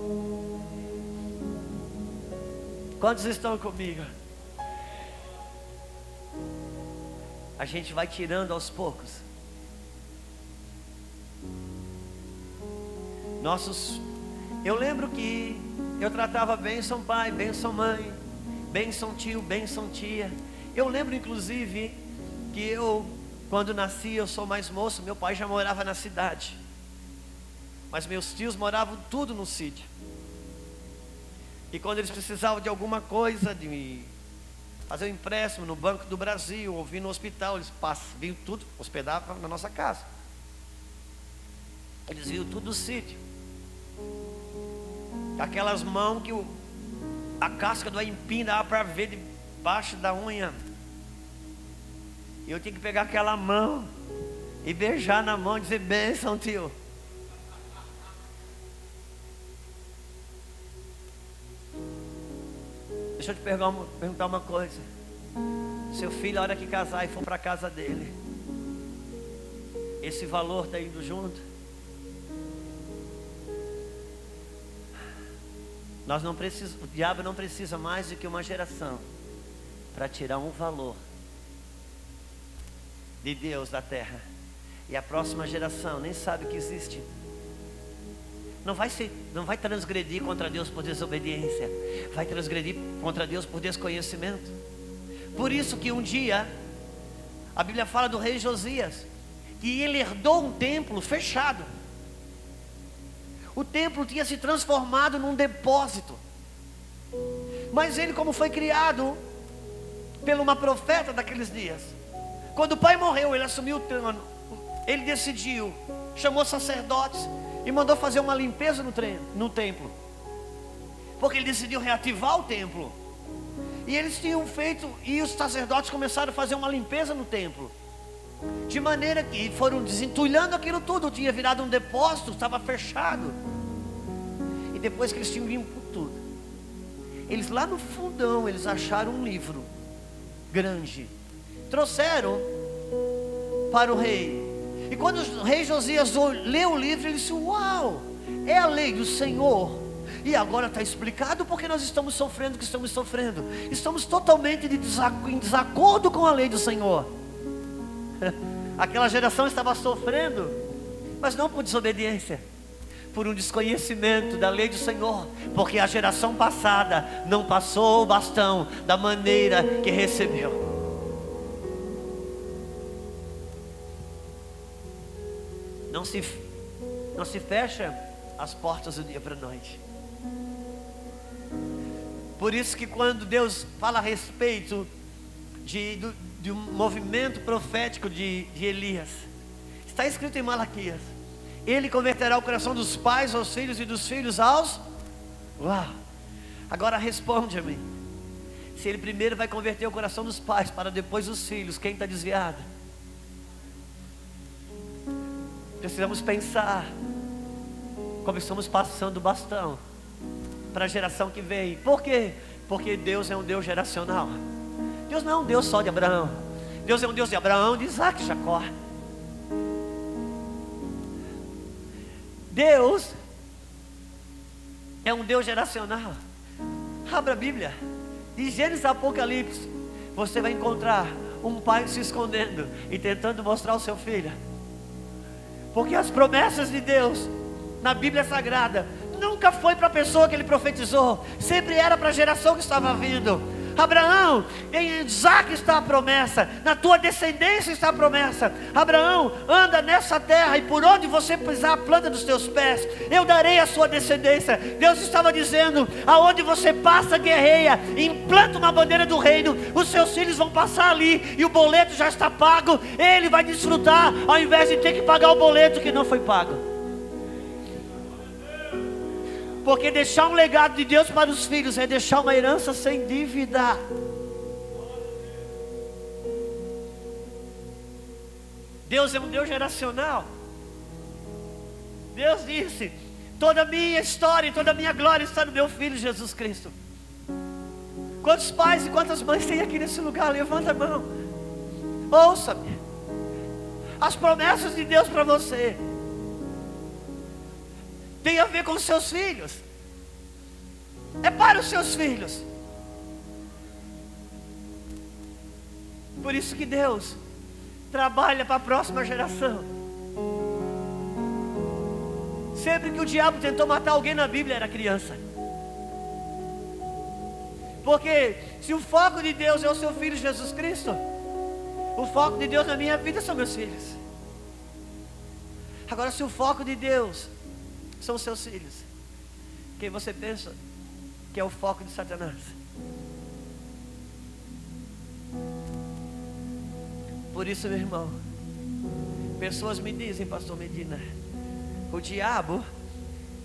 Quantos estão comigo? a gente vai tirando aos poucos. Nossos, eu lembro que eu tratava bênção pai, bênção mãe, bênção tio, bênção tia. Eu lembro inclusive que eu, quando nasci, eu sou mais moço, meu pai já morava na cidade. Mas meus tios moravam tudo no sítio. E quando eles precisavam de alguma coisa, de fazer um empréstimo no Banco do Brasil, ou vir no hospital, eles passam, vinham tudo, hospedavam na nossa casa. Eles viam tudo do sítio. Aquelas mãos que o, a casca do aipim dava para ver debaixo da unha. Eu tinha que pegar aquela mão e beijar na mão e dizer: Bênção, tio. Deixa eu te perguntar uma coisa. Seu filho, a hora que casar e for para a casa dele, Esse valor está indo junto. Nós não precis, o diabo não precisa mais do que uma geração para tirar um valor de Deus da terra. E a próxima geração nem sabe que existe. Não vai, ser, não vai transgredir contra Deus por desobediência, vai transgredir contra Deus por desconhecimento. Por isso que um dia a Bíblia fala do rei Josias, que ele herdou um templo fechado. O templo tinha se transformado num depósito. Mas ele, como foi criado pela uma profeta daqueles dias, quando o pai morreu, ele assumiu o trono. Ele decidiu, chamou sacerdotes e mandou fazer uma limpeza no, treino, no templo. Porque ele decidiu reativar o templo. E eles tinham feito, e os sacerdotes começaram a fazer uma limpeza no templo. De maneira que foram desentulhando aquilo tudo, tinha virado um depósito, estava fechado. E depois que eles tinham limpo tudo, eles lá no fundão, eles acharam um livro grande. Trouxeram para o rei. E quando o rei Josias leu o livro, ele disse: Uau, é a lei do Senhor e agora está explicado porque nós estamos sofrendo o que estamos sofrendo. Estamos totalmente de em desacordo com a lei do Senhor. Aquela geração estava sofrendo, mas não por desobediência, por um desconhecimento da lei do Senhor, porque a geração passada não passou o bastão da maneira que recebeu. Não se, não se fecha as portas do dia para a noite. Por isso que quando Deus fala a respeito de, do, de um movimento profético de, de Elias, está escrito em Malaquias: Ele converterá o coração dos pais aos filhos e dos filhos aos. Uau! Agora responde a mim. Se ele primeiro vai converter o coração dos pais para depois os filhos, quem está desviado? Precisamos pensar como estamos passando o bastão para a geração que vem. Por quê? Porque Deus é um Deus geracional. Deus não é um Deus só de Abraão. Deus é um Deus de Abraão, de Isaac e Jacó. Deus é um Deus geracional. Abra a Bíblia. De Gênesis a Apocalipse. Você vai encontrar um pai se escondendo e tentando mostrar o seu filho. Porque as promessas de Deus na Bíblia Sagrada nunca foi para a pessoa que ele profetizou, sempre era para a geração que estava vindo. Abraão, em Isaac está a promessa, na tua descendência está a promessa. Abraão, anda nessa terra e por onde você pisar a planta dos teus pés, eu darei a sua descendência. Deus estava dizendo: aonde você passa, guerreia, implanta uma bandeira do reino, os seus filhos vão passar ali e o boleto já está pago, ele vai desfrutar, ao invés de ter que pagar o boleto que não foi pago. Porque deixar um legado de Deus para os filhos é deixar uma herança sem dívida. Deus é um Deus geracional. Deus disse: toda a minha história e toda a minha glória está no meu filho Jesus Cristo. Quantos pais e quantas mães tem aqui nesse lugar? Levanta a mão. Ouça-me. As promessas de Deus para você tem a ver com os seus filhos. É para os seus filhos. Por isso que Deus trabalha para a próxima geração. Sempre que o diabo tentou matar alguém na Bíblia era criança. Porque se o foco de Deus é o seu filho Jesus Cristo, o foco de Deus na minha vida são meus filhos. Agora, se o foco de Deus são seus filhos. Quem você pensa que é o foco de Satanás? Por isso, meu irmão, pessoas me dizem, pastor Medina, o diabo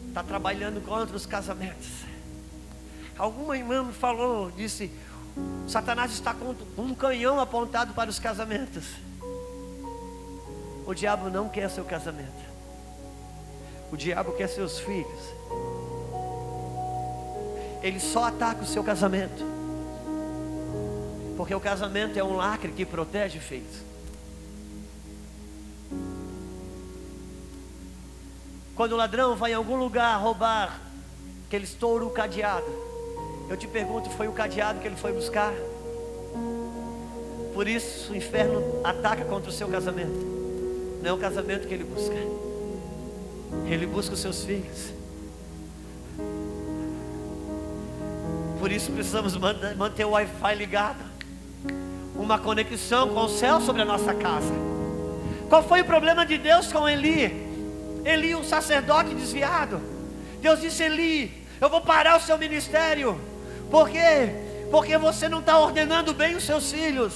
está trabalhando contra os casamentos. Alguma irmã me falou, disse, Satanás está com um canhão apontado para os casamentos. O diabo não quer seu casamento. O diabo quer seus filhos. Ele só ataca o seu casamento. Porque o casamento é um lacre que protege filhos. Quando o ladrão vai em algum lugar roubar, que ele estoura o cadeado. Eu te pergunto, foi o cadeado que ele foi buscar? Por isso o inferno ataca contra o seu casamento. Não é o casamento que ele busca. Ele busca os seus filhos. Por isso precisamos manter o Wi-Fi ligado. Uma conexão com o céu sobre a nossa casa. Qual foi o problema de Deus com Eli? Eli, um sacerdote desviado. Deus disse: Eli, eu vou parar o seu ministério. Por quê? Porque você não está ordenando bem os seus filhos.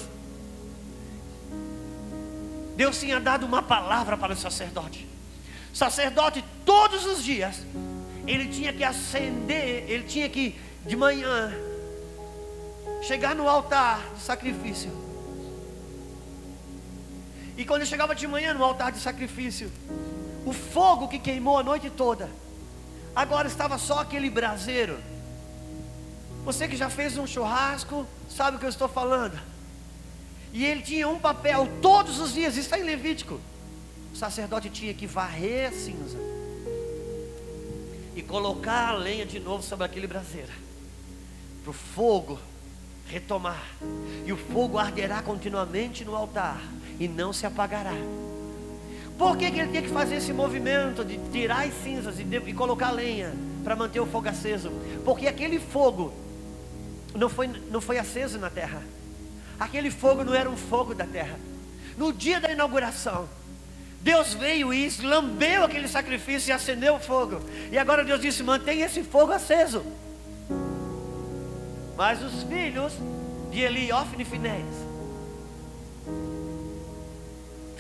Deus tinha dado uma palavra para o sacerdote. Sacerdote, todos os dias, ele tinha que acender, ele tinha que, de manhã, chegar no altar de sacrifício. E quando ele chegava de manhã no altar de sacrifício, o fogo que queimou a noite toda, agora estava só aquele braseiro. Você que já fez um churrasco, sabe o que eu estou falando. E ele tinha um papel todos os dias, isso está em Levítico. O sacerdote tinha que varrer a cinza e colocar a lenha de novo sobre aquele braseiro, para o fogo retomar, e o fogo arderá continuamente no altar e não se apagará. Por que, que ele tinha que fazer esse movimento de tirar as cinzas e, de, e colocar lenha para manter o fogo aceso? Porque aquele fogo não foi, não foi aceso na terra. Aquele fogo não era um fogo da terra. No dia da inauguração, Deus veio e lambeu aquele sacrifício e acendeu o fogo. E agora Deus disse: mantenha esse fogo aceso. Mas os filhos de Eli, Ofni e Finés,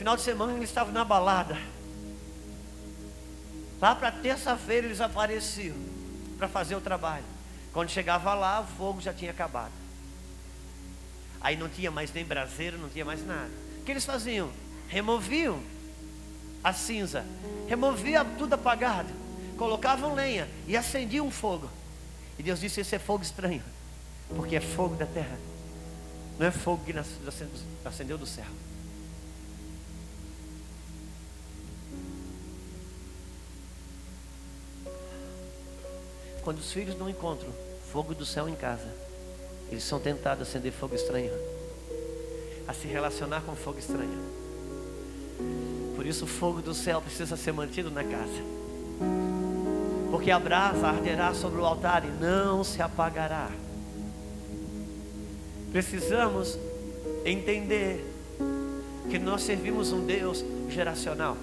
Final de semana eles estavam na balada. Lá para terça-feira eles apareciam para fazer o trabalho. Quando chegava lá, o fogo já tinha acabado. Aí não tinha mais nem braseiro, não tinha mais nada. O que eles faziam? Removiam a cinza, removiam tudo apagado, colocavam lenha e acendiam um fogo. E Deus disse: Esse é fogo estranho, porque é fogo da terra, não é fogo que acendeu do céu. Quando os filhos não encontram fogo do céu em casa, eles são tentados a acender fogo estranho, a se relacionar com fogo estranho. Por isso o fogo do céu precisa ser mantido na casa. Porque a brasa arderá sobre o altar e não se apagará. Precisamos entender que nós servimos um Deus geracional.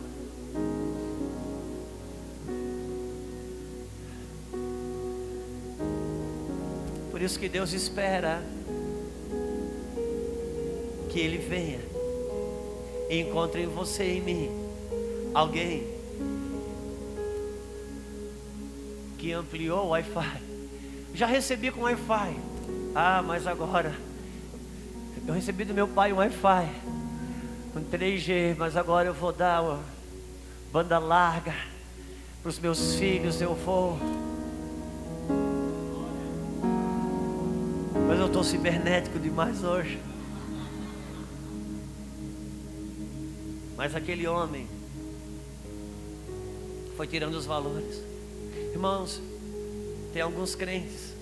Por isso que Deus espera que Ele venha encontre em você e em mim alguém que ampliou o Wi-Fi. Já recebi com Wi-Fi. Ah, mas agora eu recebi do meu pai um Wi-Fi com 3G, mas agora eu vou dar uma banda larga para os meus filhos. Eu vou Mas eu estou cibernético demais hoje. Mas aquele homem foi tirando os valores. Irmãos, tem alguns crentes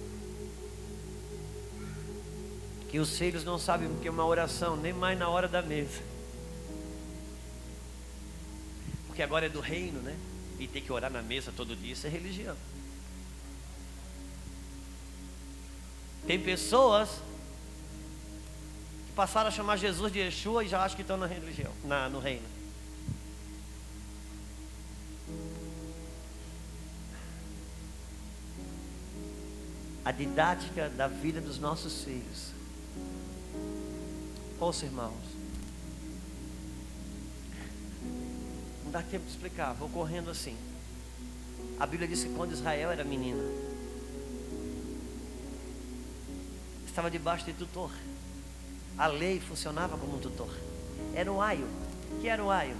que os filhos não sabem o que é uma oração, nem mais na hora da mesa. Porque agora é do reino, né? E tem que orar na mesa todo dia, isso é religião. Tem pessoas passaram a chamar Jesus de Yeshua e já acham que estão na religião, na, no reino. A didática da vida dos nossos filhos. Ouça, irmãos. Não dá tempo de explicar, vou correndo assim. A Bíblia diz que quando Israel era menina, estava debaixo de tutor a lei funcionava como um tutor. Era o aio. que era o aio?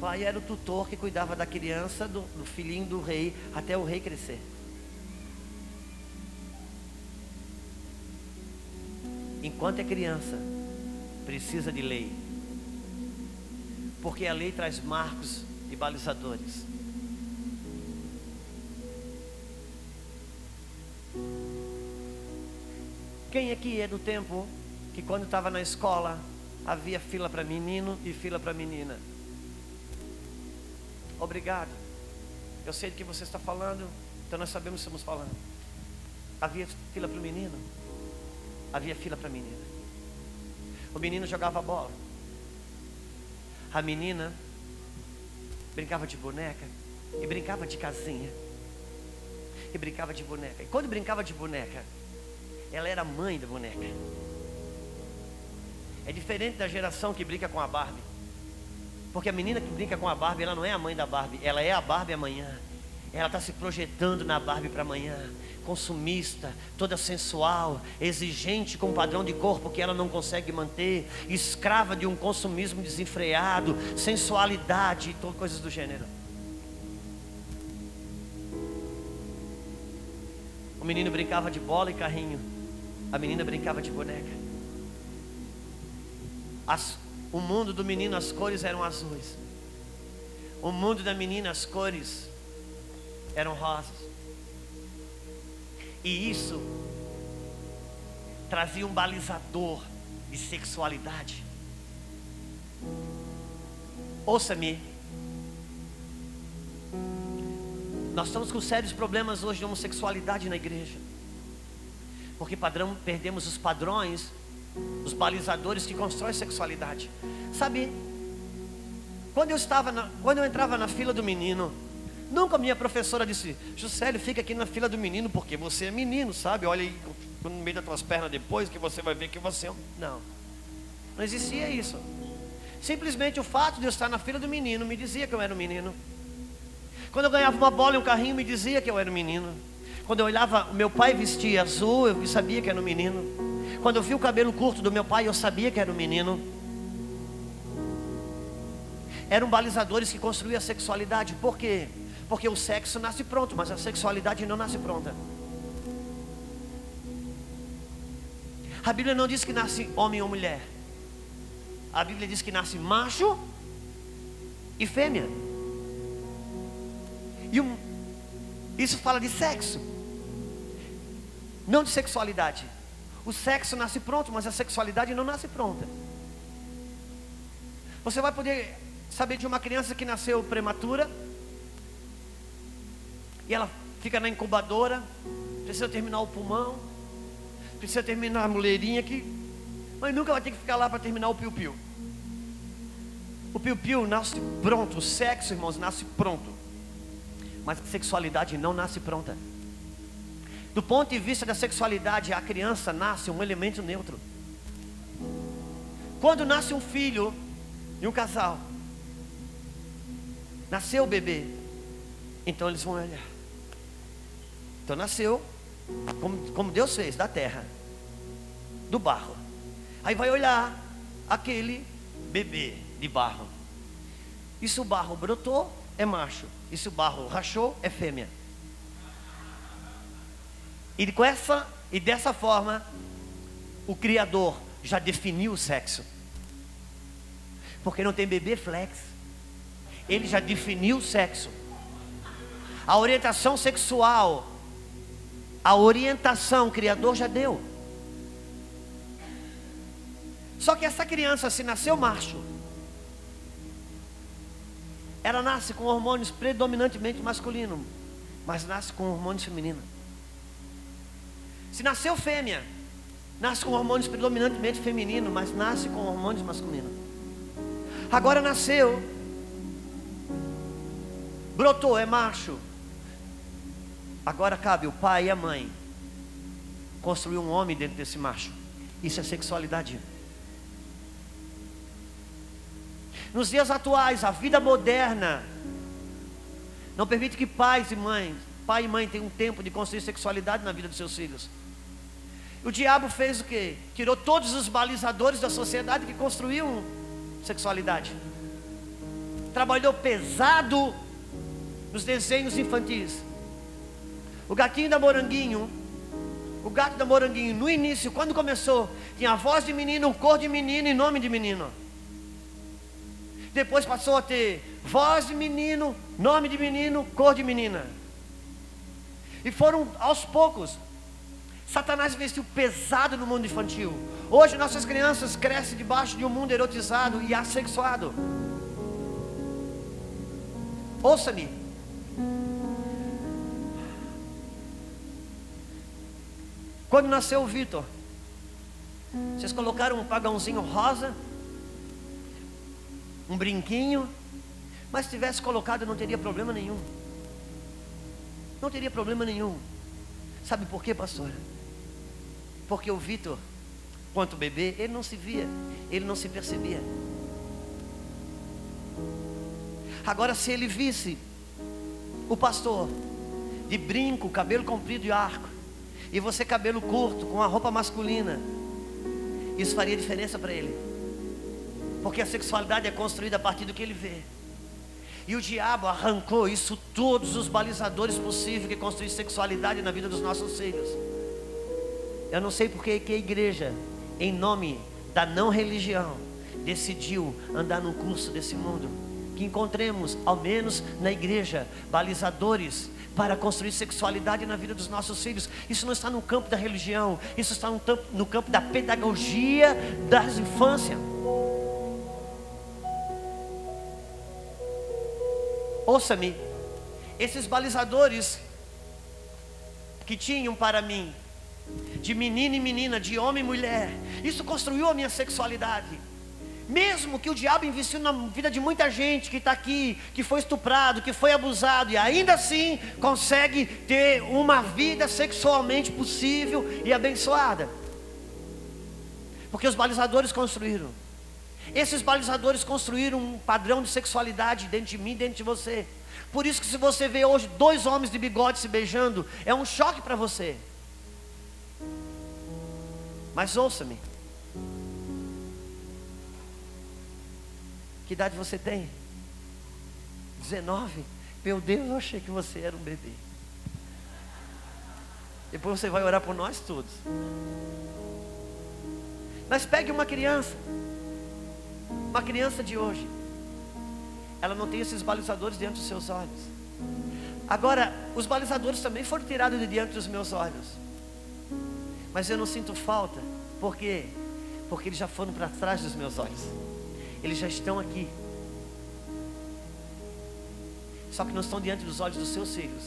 O aio era o tutor que cuidava da criança, do, do filhinho do rei, até o rei crescer. Enquanto é criança, precisa de lei. Porque a lei traz marcos e balizadores. Quem é aqui é do tempo que quando estava na escola havia fila para menino e fila para menina? Obrigado. Eu sei do que você está falando, então nós sabemos o que estamos falando. Havia fila para o menino, havia fila para a menina. O menino jogava bola, a menina brincava de boneca e brincava de casinha e brincava de boneca. E quando brincava de boneca, ela era mãe da boneca. É diferente da geração que brinca com a Barbie. Porque a menina que brinca com a Barbie, ela não é a mãe da Barbie, ela é a Barbie amanhã. Ela está se projetando na Barbie para amanhã. Consumista, toda sensual, exigente com um padrão de corpo que ela não consegue manter, escrava de um consumismo desenfreado, sensualidade e coisas do gênero. O menino brincava de bola e carrinho, a menina brincava de boneca. As, o mundo do menino, as cores eram azuis. O mundo da menina, as cores eram rosas. E isso trazia um balizador de sexualidade. Ouça-me. Nós estamos com sérios problemas hoje de homossexualidade na igreja. Porque padrão, perdemos os padrões, os balizadores que constroem sexualidade. Sabe, quando eu estava na, quando eu entrava na fila do menino, Nunca minha professora disse, Juscelio, fica aqui na fila do menino, porque você é menino, sabe? Olha aí no meio das tuas pernas depois, que você vai ver que você é um. Não. Não existia isso. Simplesmente o fato de eu estar na fila do menino me dizia que eu era um menino. Quando eu ganhava uma bola e um carrinho, me dizia que eu era um menino. Quando eu olhava, meu pai vestia azul, eu sabia que era um menino. Quando eu vi o cabelo curto do meu pai, eu sabia que era um menino. Eram balizadores que construíam a sexualidade. Por quê? Porque o sexo nasce pronto, mas a sexualidade não nasce pronta. A Bíblia não diz que nasce homem ou mulher. A Bíblia diz que nasce macho e fêmea. E um, isso fala de sexo, não de sexualidade. O sexo nasce pronto, mas a sexualidade não nasce pronta. Você vai poder saber de uma criança que nasceu prematura, e ela fica na incubadora, precisa terminar o pulmão, precisa terminar a mulherinha aqui, mas nunca vai ter que ficar lá para terminar o piu-piu. O piu-piu nasce pronto, o sexo, irmãos, nasce pronto. Mas a sexualidade não nasce pronta. Do ponto de vista da sexualidade, a criança nasce um elemento neutro. Quando nasce um filho e um casal, nasceu o bebê, então eles vão olhar. Então nasceu como, como Deus fez, da terra, do barro. Aí vai olhar aquele bebê de barro. E se o barro brotou, é macho. E se o barro rachou, é fêmea. E com essa e dessa forma, o Criador já definiu o sexo. Porque não tem bebê flex. Ele já definiu o sexo. A orientação sexual a orientação o Criador já deu. Só que essa criança, se nasceu macho, ela nasce com hormônios predominantemente masculinos, mas nasce com hormônios femininos. Se nasceu fêmea, nasce com hormônios predominantemente femininos, mas nasce com hormônios masculinos. Agora nasceu, brotou, é macho, Agora cabe o pai e a mãe construir um homem dentro desse macho. Isso é sexualidade. Nos dias atuais, a vida moderna não permite que pais e mães, pai e mãe tenham um tempo de construir sexualidade na vida dos seus filhos. O diabo fez o que? Tirou todos os balizadores da sociedade que construíam sexualidade. Trabalhou pesado nos desenhos infantis. O gatinho da Moranguinho, o gato da Moranguinho, no início, quando começou, tinha voz de menino, cor de menino e nome de menino. Depois passou a ter voz de menino, nome de menino, cor de menina. E foram aos poucos Satanás investiu pesado no mundo infantil. Hoje nossas crianças crescem debaixo de um mundo erotizado e assexuado. Ouça-me. Quando nasceu o Vitor, vocês colocaram um pagãozinho rosa, um brinquinho, mas se tivesse colocado não teria problema nenhum. Não teria problema nenhum. Sabe por quê, pastor? Porque o Vitor, quanto bebê, ele não se via, ele não se percebia. Agora, se ele visse o pastor de brinco, cabelo comprido e arco, e você cabelo curto, com a roupa masculina, isso faria diferença para ele, porque a sexualidade é construída a partir do que ele vê. E o diabo arrancou isso, todos os balizadores possíveis que construem sexualidade na vida dos nossos filhos. Eu não sei porque que a igreja, em nome da não religião, decidiu andar no curso desse mundo. Que encontremos, ao menos na igreja, balizadores para construir sexualidade na vida dos nossos filhos. Isso não está no campo da religião, isso está no no campo da pedagogia das infâncias. Ouça-me, esses balizadores que tinham para mim, de menino e menina, de homem e mulher, isso construiu a minha sexualidade. Mesmo que o diabo investiu na vida de muita gente que está aqui, que foi estuprado, que foi abusado, e ainda assim consegue ter uma vida sexualmente possível e abençoada. Porque os balizadores construíram. Esses balizadores construíram um padrão de sexualidade dentro de mim, dentro de você. Por isso que se você vê hoje dois homens de bigode se beijando, é um choque para você. Mas ouça-me. Que idade você tem? 19? Meu Deus, eu achei que você era um bebê. Depois você vai orar por nós todos. Mas pegue uma criança. Uma criança de hoje, ela não tem esses balizadores dentro dos seus olhos. Agora, os balizadores também foram tirados de diante dos meus olhos. Mas eu não sinto falta. Por quê? Porque eles já foram para trás dos meus olhos. Eles já estão aqui. Só que não estão diante dos olhos dos seus filhos.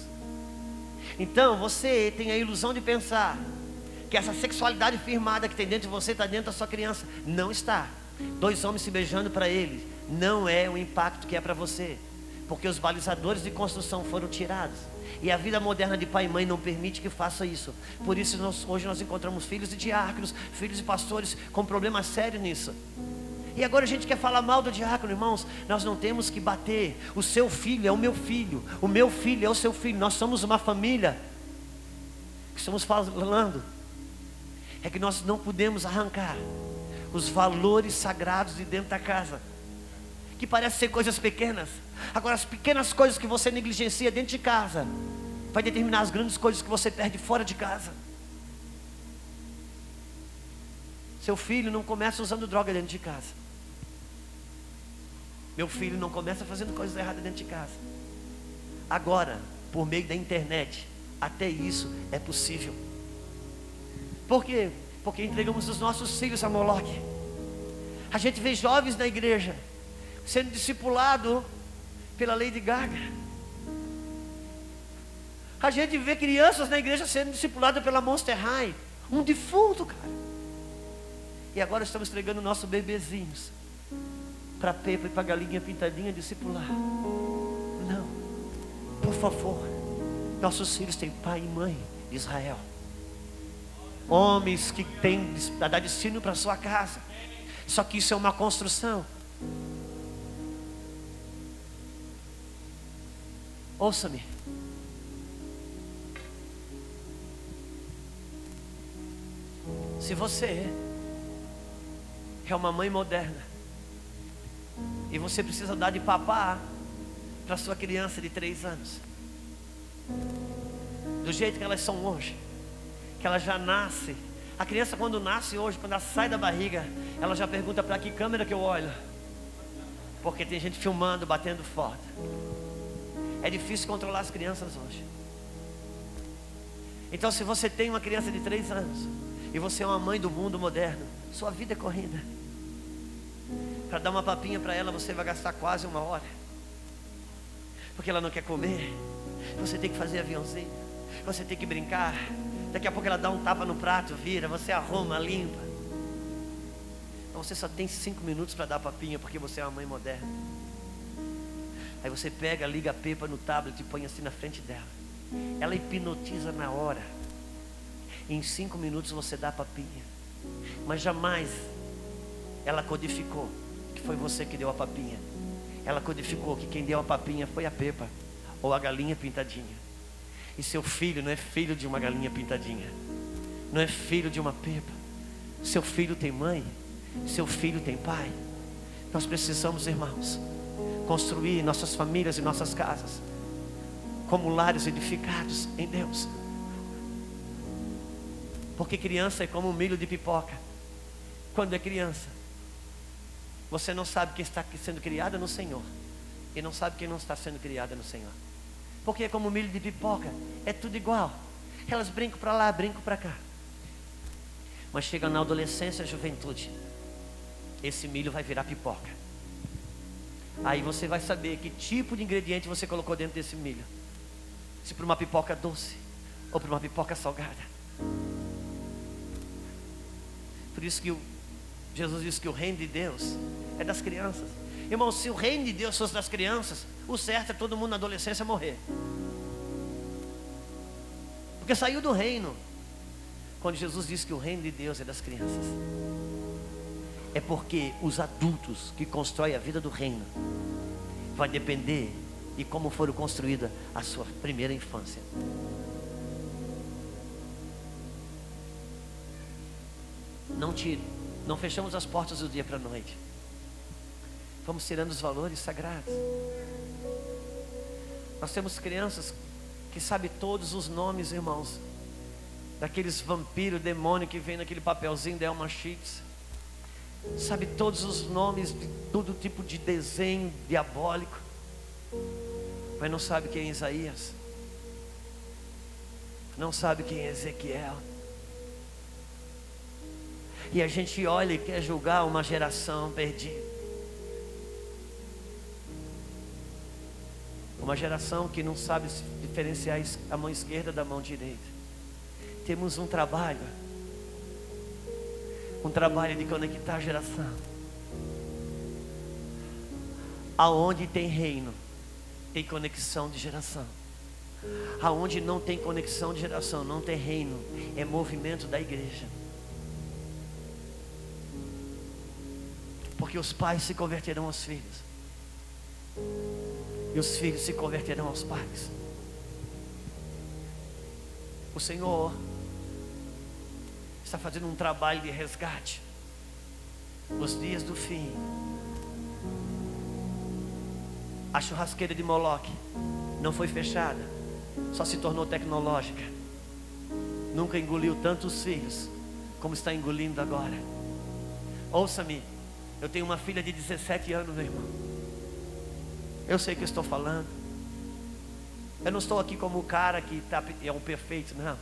Então você tem a ilusão de pensar que essa sexualidade firmada que tem dentro de você está dentro da sua criança. Não está. Dois homens se beijando para ele não é o impacto que é para você, porque os balizadores de construção foram tirados. E a vida moderna de pai e mãe não permite que faça isso. Por isso nós, hoje nós encontramos filhos de diáconos, filhos de pastores com problemas sérios nisso. E agora a gente quer falar mal do diácono, irmãos. Nós não temos que bater. O seu filho é o meu filho. O meu filho é o seu filho. Nós somos uma família. Que estamos falando. É que nós não podemos arrancar os valores sagrados de dentro da casa, que parecem ser coisas pequenas. Agora, as pequenas coisas que você negligencia dentro de casa, vai determinar as grandes coisas que você perde fora de casa. Seu filho não começa usando droga dentro de casa. Meu filho não começa fazendo coisas erradas dentro de casa. Agora, por meio da internet, até isso é possível. Por quê? Porque entregamos os nossos filhos a Moloque. A gente vê jovens na igreja sendo discipulado pela Lady Gaga. A gente vê crianças na igreja sendo discipuladas pela Monster High. Um defunto, cara. E agora estamos entregando nossos bebezinhos para Pepa e para Galinha Pintadinha discipular. Não. Por favor. Nossos filhos têm pai e mãe de Israel homens que têm a dar destino para sua casa. Só que isso é uma construção. Ouça-me. Se você é uma mãe moderna e você precisa dar de papá para sua criança de três anos, do jeito que elas são hoje, que ela já nasce. A criança quando nasce hoje, quando ela sai da barriga, ela já pergunta para que câmera que eu olho. Porque tem gente filmando, batendo foto. É difícil controlar as crianças hoje. Então, se você tem uma criança de três anos e você é uma mãe do mundo moderno, sua vida é corrida. Para dar uma papinha para ela, você vai gastar quase uma hora. Porque ela não quer comer. Você tem que fazer aviãozinho. Você tem que brincar. Daqui a pouco ela dá um tapa no prato, vira, você arruma, limpa. Então você só tem cinco minutos para dar papinha, porque você é uma mãe moderna. Aí você pega, liga a pepa no tablet e põe assim na frente dela. Ela hipnotiza na hora. Em cinco minutos você dá papinha. Mas jamais ela codificou que foi você que deu a papinha. Ela codificou que quem deu a papinha foi a pepa ou a galinha pintadinha. E seu filho não é filho de uma galinha pintadinha. Não é filho de uma pepa. Seu filho tem mãe, seu filho tem pai. Nós precisamos, irmãos, construir nossas famílias e nossas casas como lares edificados em Deus. Porque criança é como um milho de pipoca. Quando é criança, você não sabe quem está sendo criada no Senhor. E não sabe quem não está sendo criada no Senhor. Porque é como um milho de pipoca. É tudo igual. Elas brincam para lá, brincam para cá. Mas chega na adolescência, juventude. Esse milho vai virar pipoca. Aí você vai saber que tipo de ingrediente você colocou dentro desse milho. Se para uma pipoca doce ou para uma pipoca salgada. Por isso que o, Jesus disse que o reino de Deus é das crianças. Irmão, se o reino de Deus fosse das crianças, o certo é todo mundo na adolescência morrer. Porque saiu do reino. Quando Jesus disse que o reino de Deus é das crianças, é porque os adultos que constroem a vida do reino vai depender de como foram construída a sua primeira infância. Não tire, não fechamos as portas do dia para a noite. Vamos tirando os valores sagrados. Nós temos crianças que sabem todos os nomes, irmãos, daqueles vampiros, demônio que vem naquele papelzinho da Elma Sheets. Sabe todos os nomes de todo tipo de desenho diabólico. Mas não sabe quem é Isaías. Não sabe quem é Ezequiel. E a gente olha e quer julgar uma geração perdida. Uma geração que não sabe diferenciar a mão esquerda da mão direita. Temos um trabalho. Um trabalho de conectar a geração. Aonde tem reino, tem conexão de geração. Aonde não tem conexão de geração, não tem reino, é movimento da igreja. Porque os pais se converterão aos filhos. E os filhos se converterão aos pais. O Senhor está fazendo um trabalho de resgate. Os dias do fim. A churrasqueira de Moloque não foi fechada, só se tornou tecnológica. Nunca engoliu tantos filhos como está engolindo agora. Ouça-me, eu tenho uma filha de 17 anos, meu irmão. Eu sei o que estou falando. Eu não estou aqui como o cara que tá, é um perfeito, não.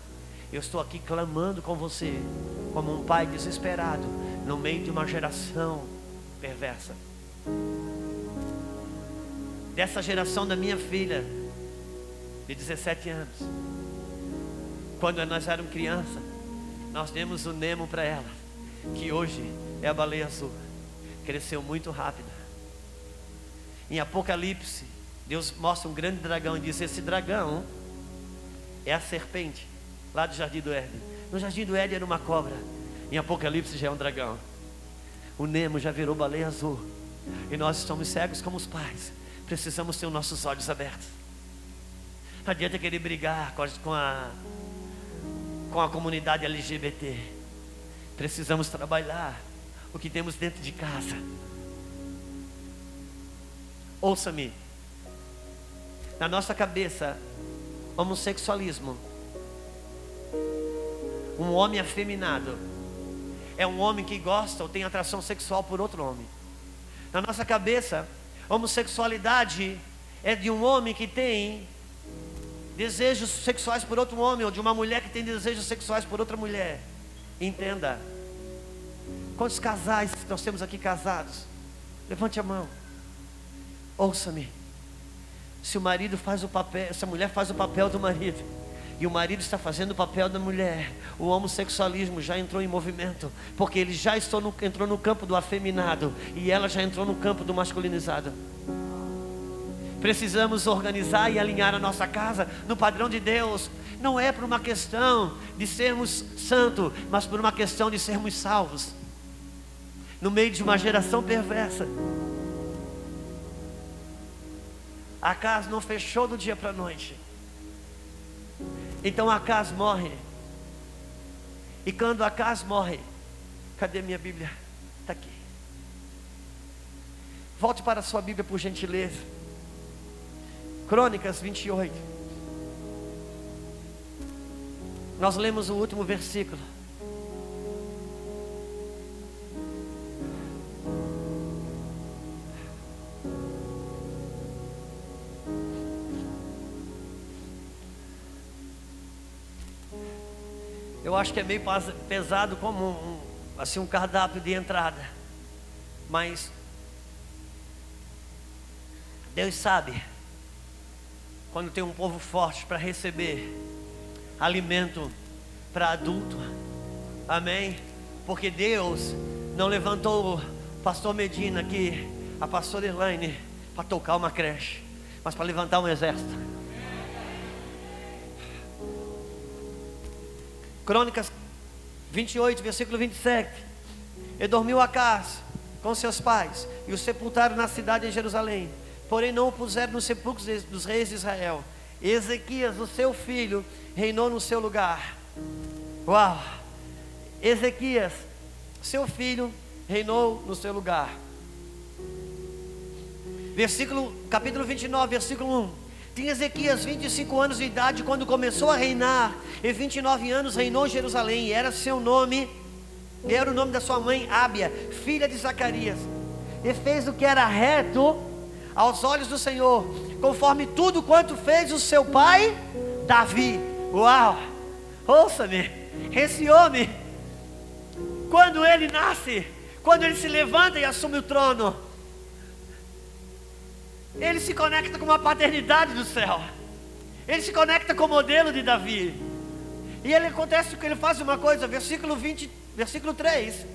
Eu estou aqui clamando com você, como um pai desesperado, no meio de uma geração perversa. Dessa geração da minha filha, de 17 anos. Quando nós éramos criança, nós demos o Nemo para ela, que hoje é a baleia azul cresceu muito rápido. Em Apocalipse, Deus mostra um grande dragão e diz: Esse dragão é a serpente, lá do jardim do Éden. No jardim do Éden era uma cobra, em Apocalipse já é um dragão. O Nemo já virou baleia azul, e nós estamos cegos como os pais, precisamos ter os nossos olhos abertos. Não adianta querer brigar com a, com a comunidade LGBT, precisamos trabalhar o que temos dentro de casa. Ouça-me. Na nossa cabeça, homossexualismo. Um homem afeminado é um homem que gosta ou tem atração sexual por outro homem. Na nossa cabeça, homossexualidade é de um homem que tem desejos sexuais por outro homem, ou de uma mulher que tem desejos sexuais por outra mulher. Entenda. Quantos casais nós temos aqui casados? Levante a mão. Ouça-me. Se o marido faz o papel, se a mulher faz o papel do marido, e o marido está fazendo o papel da mulher, o homossexualismo já entrou em movimento, porque ele já no, entrou no campo do afeminado e ela já entrou no campo do masculinizado. Precisamos organizar e alinhar a nossa casa no padrão de Deus. Não é por uma questão de sermos santos, mas por uma questão de sermos salvos. No meio de uma geração perversa. A casa não fechou do dia para a noite. Então a casa morre. E quando a casa morre, cadê minha Bíblia? Está aqui. Volte para a sua Bíblia por gentileza. Crônicas 28. Nós lemos o último versículo. Eu acho que é meio pesado como um, assim um cardápio de entrada. Mas Deus sabe quando tem um povo forte para receber alimento para adulto. Amém? Porque Deus não levantou o pastor Medina aqui, a pastora Elaine, para tocar uma creche, mas para levantar um exército. Crônicas 28, versículo 27. E dormiu a casa com seus pais e o sepultaram na cidade de Jerusalém porém não o puseram nos sepulcros dos reis de Israel. Ezequias, o seu filho, reinou no seu lugar. Uau! Ezequias, seu filho, reinou no seu lugar. Versículo, capítulo 29, versículo 1. Tinha Ezequias 25 anos de idade quando começou a reinar, e 29 anos reinou em Jerusalém, e era seu nome, era o nome da sua mãe, Ábia, filha de Zacarias. E fez o que era reto aos olhos do Senhor, conforme tudo quanto fez o seu pai Davi. Uau! Ouça-me, esse homem, quando ele nasce, quando ele se levanta e assume o trono, ele se conecta com uma paternidade do céu. Ele se conecta com o modelo de Davi. E ele acontece que ele faz uma coisa, versículo 20, versículo 3.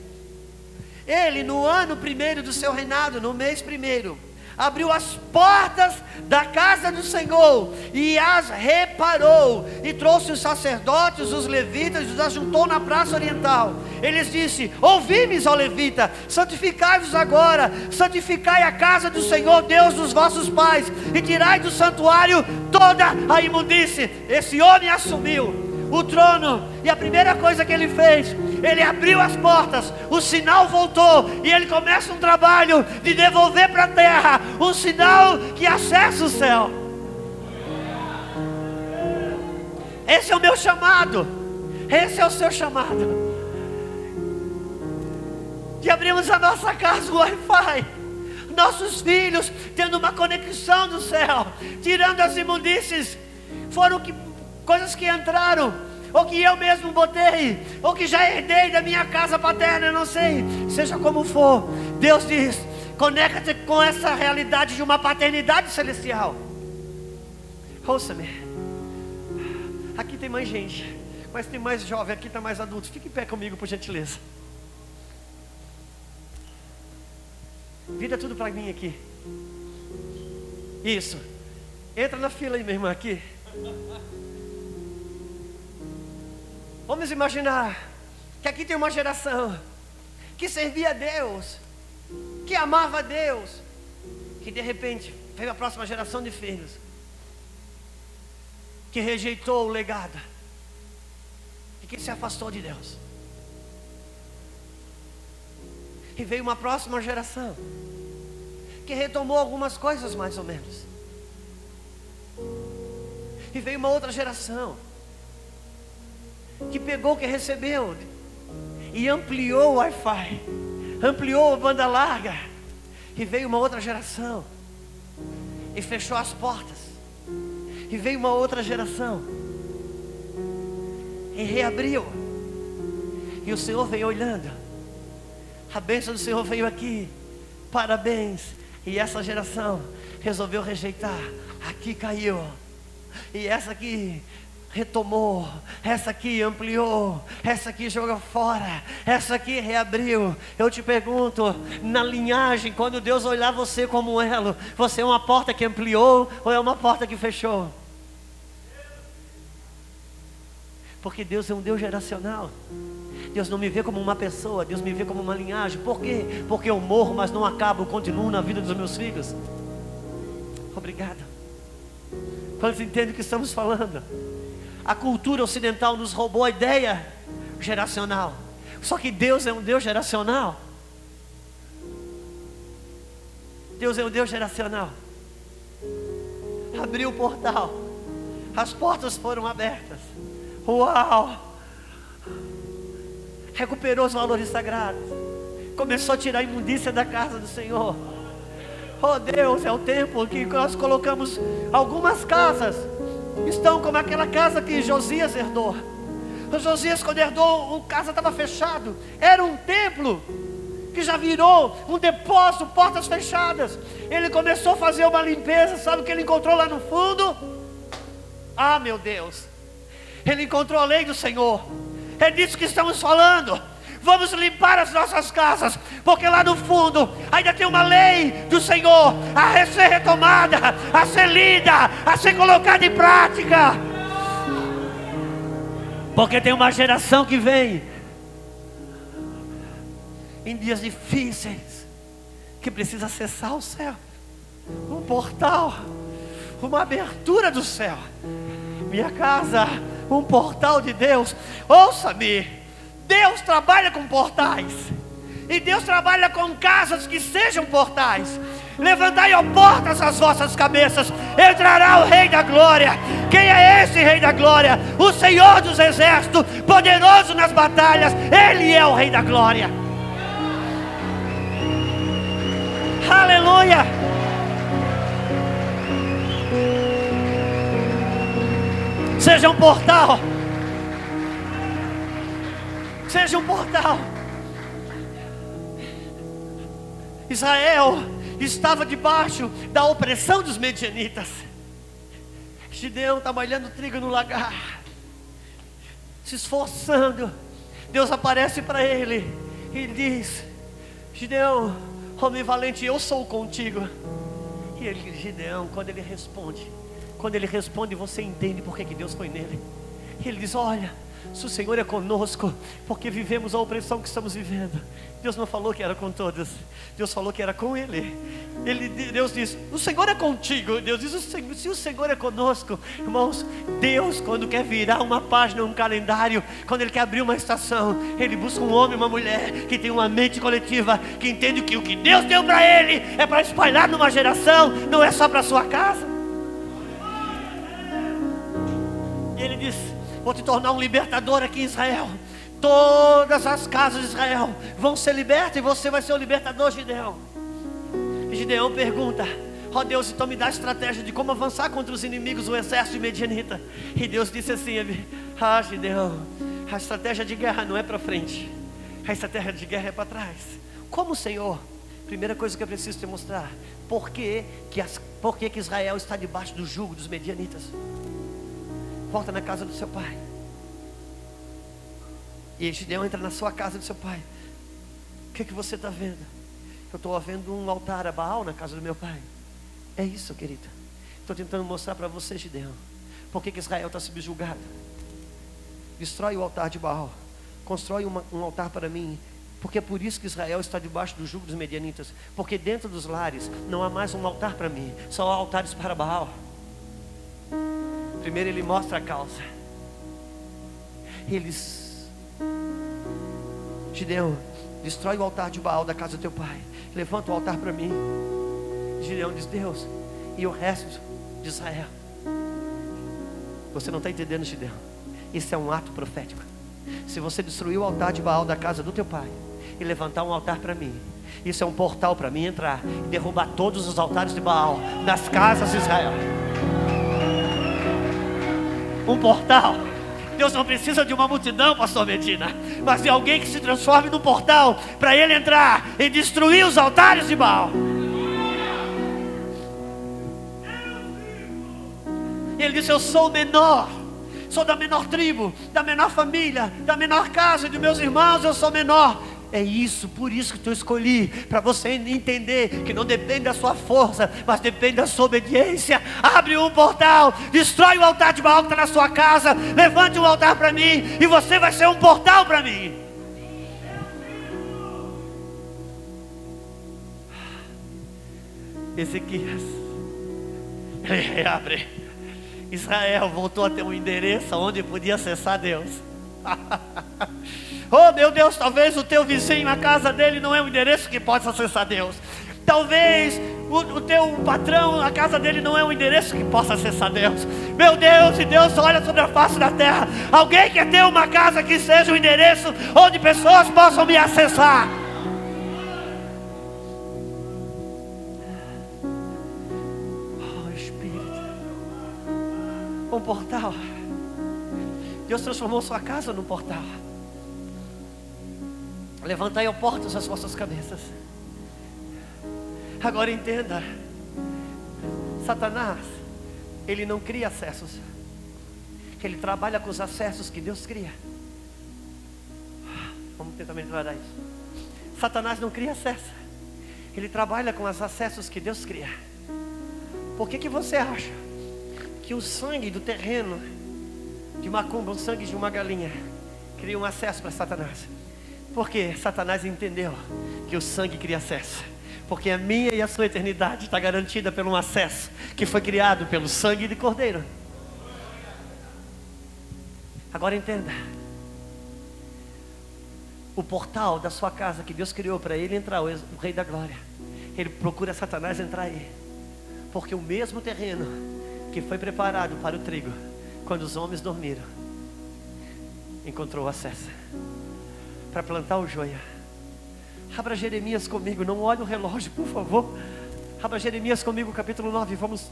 Ele, no ano primeiro do seu reinado, no mês primeiro, abriu as portas da casa do Senhor e as reparou, e trouxe os sacerdotes, os levitas, e os ajuntou na praça oriental. Eles disse: Ouvi-me, ó levita, santificai-vos agora, santificai a casa do Senhor, Deus dos vossos pais, e tirai do santuário toda a imundície. Esse homem assumiu o trono, e a primeira coisa que ele fez, ele abriu as portas, o sinal voltou, e ele começa um trabalho de devolver para a terra um sinal que acessa o céu. Esse é o meu chamado, esse é o seu chamado. De abrirmos a nossa casa, o Wi-Fi nossos filhos tendo uma conexão do céu, tirando as imundícies, foram que coisas que entraram, ou que eu mesmo botei, ou que já herdei da minha casa paterna, eu não sei, seja como for, Deus diz: conecta-te com essa realidade de uma paternidade celestial. Ouça-me, aqui tem mais gente, mas tem mais jovem, aqui está mais adulto, fique em pé comigo, por gentileza. Vira tudo para mim aqui. Isso. Entra na fila aí, minha irmã, aqui. Vamos imaginar que aqui tem uma geração que servia a Deus, que amava a Deus, que de repente veio a próxima geração de filhos que rejeitou o legado e que se afastou de Deus. E veio uma próxima geração que retomou algumas coisas mais ou menos. E veio uma outra geração que pegou o que recebeu e ampliou o Wi-Fi, ampliou a banda larga, e veio uma outra geração e fechou as portas, E veio uma outra geração. E reabriu. E o Senhor veio olhando. A bênção do Senhor veio aqui. Parabéns. E essa geração resolveu rejeitar. Aqui caiu. E essa aqui retomou, essa aqui ampliou, essa aqui jogou fora, essa aqui reabriu. Eu te pergunto, na linhagem, quando Deus olhar você como elo, você é uma porta que ampliou ou é uma porta que fechou? Porque Deus é um Deus geracional. Deus não me vê como uma pessoa, Deus me vê como uma linhagem. Por quê? Porque eu morro, mas não acabo, continuo na vida dos meus filhos. Obrigado. Quantos entendem o que estamos falando? A cultura ocidental nos roubou a ideia geracional. Só que Deus é um Deus geracional. Deus é um Deus geracional. Abriu o portal. As portas foram abertas. Uau! Recuperou os valores sagrados. Começou a tirar a imundícia da casa do Senhor. Oh Deus, é o tempo que nós colocamos algumas casas. Estão como aquela casa que Josias herdou. O Josias, quando herdou, a casa estava fechado. Era um templo que já virou um depósito, portas fechadas. Ele começou a fazer uma limpeza. Sabe o que ele encontrou lá no fundo? Ah, meu Deus! Ele encontrou a lei do Senhor. É disso que estamos falando. Vamos limpar as nossas casas, porque lá no fundo ainda tem uma lei do Senhor a ser retomada, a ser lida, a ser colocada em prática. Porque tem uma geração que vem em dias difíceis que precisa acessar o céu um portal, uma abertura do céu. Minha casa um portal de Deus. Ouça-me, Deus trabalha com portais. E Deus trabalha com casas que sejam portais. Levantai, ó portas, as vossas cabeças. Entrará o Rei da Glória. Quem é esse Rei da Glória? O Senhor dos Exércitos, poderoso nas batalhas. Ele é o Rei da Glória. Aleluia. Seja um portal. Seja um portal. Israel estava debaixo da opressão dos medianitas. Gideão trabalhando trigo no lagar, se esforçando. Deus aparece para ele e diz: Gideão, homem valente, eu sou contigo. E ele, Gideão, quando ele responde, quando ele responde, você entende por que Deus foi nele. Ele diz: Olha, se o Senhor é conosco, porque vivemos a opressão que estamos vivendo. Deus não falou que era com todos, Deus falou que era com ele. ele Deus diz: O Senhor é contigo. Deus diz: Se o Senhor é conosco, irmãos, Deus, quando quer virar uma página, um calendário, quando Ele quer abrir uma estação, Ele busca um homem, uma mulher que tem uma mente coletiva, que entende que o que Deus deu para ele é para espalhar numa geração, não é só para sua casa. E ele diz: Vou te tornar um libertador aqui em Israel. Todas as casas de Israel vão ser libertas e você vai ser o libertador, Gideão. E Gideão pergunta: Ó oh Deus, então me dá a estratégia de como avançar contra os inimigos, o exército de Medianita. E Deus disse assim: Ah, Gideão, a estratégia de guerra não é para frente, a estratégia de guerra é para trás. Como, Senhor? Primeira coisa que eu preciso te mostrar: por que, que, as, por que, que Israel está debaixo do jugo dos Medianitas? Volta na casa do seu pai. E Gideão entra na sua casa do seu pai. O que, que você está vendo? Eu estou vendo um altar a Baal na casa do meu pai. É isso, querida. Estou tentando mostrar para você, Gideão. Por que, que Israel está subjugado? Destrói o altar de Baal. Constrói uma, um altar para mim. Porque é por isso que Israel está debaixo do jugo dos medianitas. Porque dentro dos lares não há mais um altar para mim. Só há altares para Baal. Primeiro ele mostra a causa. Eles. Gideão, destrói o altar de Baal da casa do teu pai. Levanta o altar para mim. Gideão diz: Deus, e o resto de Israel. Você não está entendendo, Gideão. Isso é um ato profético. Se você destruir o altar de Baal da casa do teu pai e levantar um altar para mim, isso é um portal para mim entrar e derrubar todos os altares de Baal nas casas de Israel. Um portal. Deus não precisa de uma multidão, pastor Medina, mas de alguém que se transforme num portal para ele entrar e destruir os altares de Baal. Ele disse: Eu sou o menor, sou da menor tribo, da menor família, da menor casa de meus irmãos, eu sou menor. É isso, por isso que eu escolhi, para você entender que não depende da sua força, mas depende da sua obediência. Abre um portal, destrói o altar de Baal que está na sua casa, levante um altar para mim, e você vai ser um portal para mim. Ezequias, ele reabre. Israel voltou a ter um endereço onde podia acessar Deus. oh meu Deus, talvez o teu vizinho, a casa dele não é um endereço que possa acessar Deus. Talvez o, o, teu patrão, a casa dele não é um endereço que possa acessar Deus. Meu Deus, e Deus olha sobre a face da terra. Alguém quer ter uma casa que seja um endereço onde pessoas possam me acessar. um portal. Deus transformou sua casa num portal. Levantai, ó portas, as vossas cabeças. Agora entenda: Satanás, ele não cria acessos, ele trabalha com os acessos que Deus cria. Vamos tentar melhorar isso. Satanás não cria acesso, ele trabalha com os acessos que Deus cria. Por que, que você acha que o sangue do terreno de macumba, o sangue de uma galinha, cria um acesso para Satanás. Porque Satanás entendeu que o sangue cria acesso. Porque a minha e a sua eternidade está garantida pelo um acesso que foi criado pelo sangue de cordeiro. Agora entenda. O portal da sua casa que Deus criou para ele entrar, o Rei da Glória. Ele procura Satanás entrar aí. Porque o mesmo terreno que foi preparado para o trigo, quando os homens dormiram, encontrou acesso para plantar o joia. Abra Jeremias comigo, não olhe o relógio, por favor. Abra Jeremias comigo, capítulo 9. Vamos,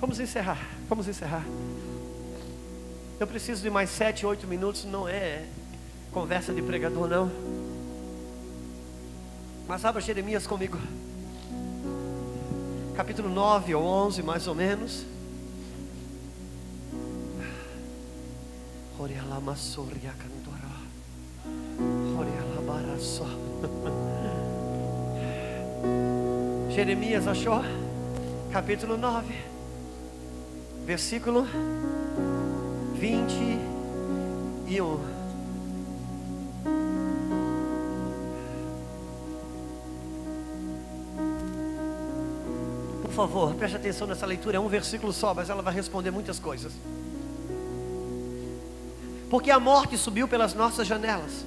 vamos encerrar. Vamos encerrar. Eu preciso de mais sete, oito minutos, não é conversa de pregador, não. Mas abra Jeremias comigo. Capítulo 9 ou 11, mais ou menos. Jeremias achou? Capítulo 9, versículo 21. Por favor, preste atenção nessa leitura, é um versículo só, mas ela vai responder muitas coisas porque a morte subiu pelas nossas janelas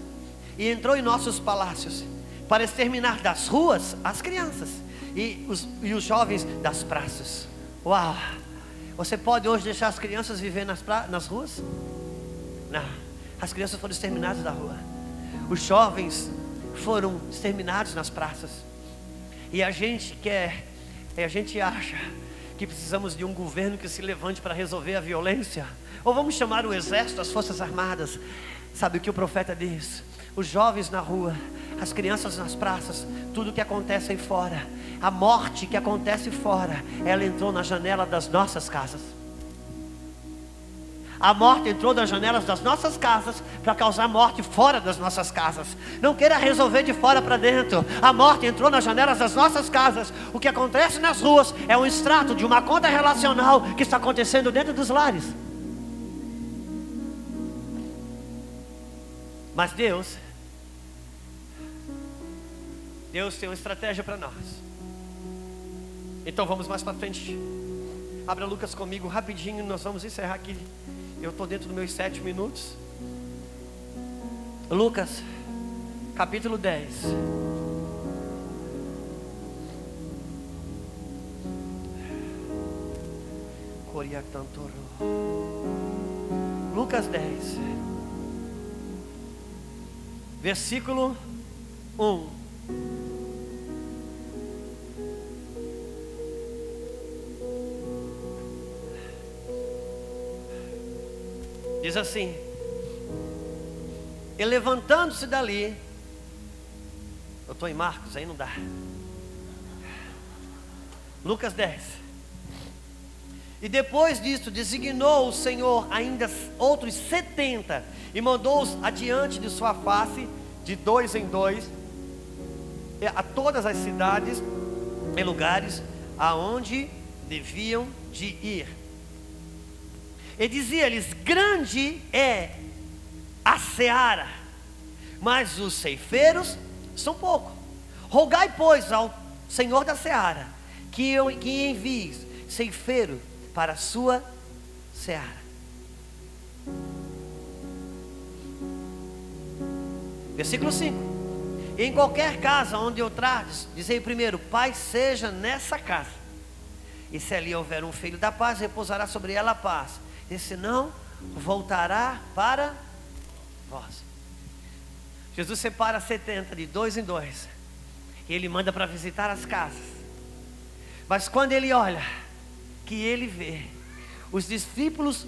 e entrou em nossos palácios para exterminar das ruas as crianças e os, e os jovens das praças. Uau! Você pode hoje deixar as crianças viver nas, pra, nas ruas? Não. As crianças foram exterminadas da rua. Os jovens foram exterminados nas praças. E a gente quer, e a gente acha que precisamos de um governo que se levante para resolver a violência. Ou vamos chamar o exército, as forças armadas. Sabe o que o profeta diz? Os jovens na rua, as crianças nas praças, tudo que acontece aí fora, a morte que acontece fora, ela entrou na janela das nossas casas. A morte entrou nas janelas das nossas casas para causar morte fora das nossas casas. Não queira resolver de fora para dentro. A morte entrou nas janelas das nossas casas. O que acontece nas ruas é um extrato de uma conta relacional que está acontecendo dentro dos lares. Mas Deus, Deus tem uma estratégia para nós. Então vamos mais para frente. Abra Lucas comigo rapidinho, nós vamos encerrar aqui. Eu estou dentro dos meus sete minutos. Lucas, capítulo 10. Lucas 10, versículo 1. Diz assim: E levantando-se dali, eu estou em Marcos, aí não dá. Lucas 10. E depois disso, designou o Senhor ainda outros setenta e mandou-os adiante de sua face, de dois em dois, a todas as cidades e lugares aonde deviam de ir. E dizia-lhes: Grande é a seara, mas os ceifeiros são pouco. Rogai, pois, ao Senhor da seara que, eu, que envie ceifeiro para a sua seara. Versículo 5. Em qualquer casa onde eu trardes, dizei primeiro: Pai seja nessa casa. E se ali houver um filho da paz, repousará sobre ela a paz. E se não, voltará para vós. Jesus separa 70 de dois em dois. E ele manda para visitar as casas. Mas quando ele olha, que ele vê, os discípulos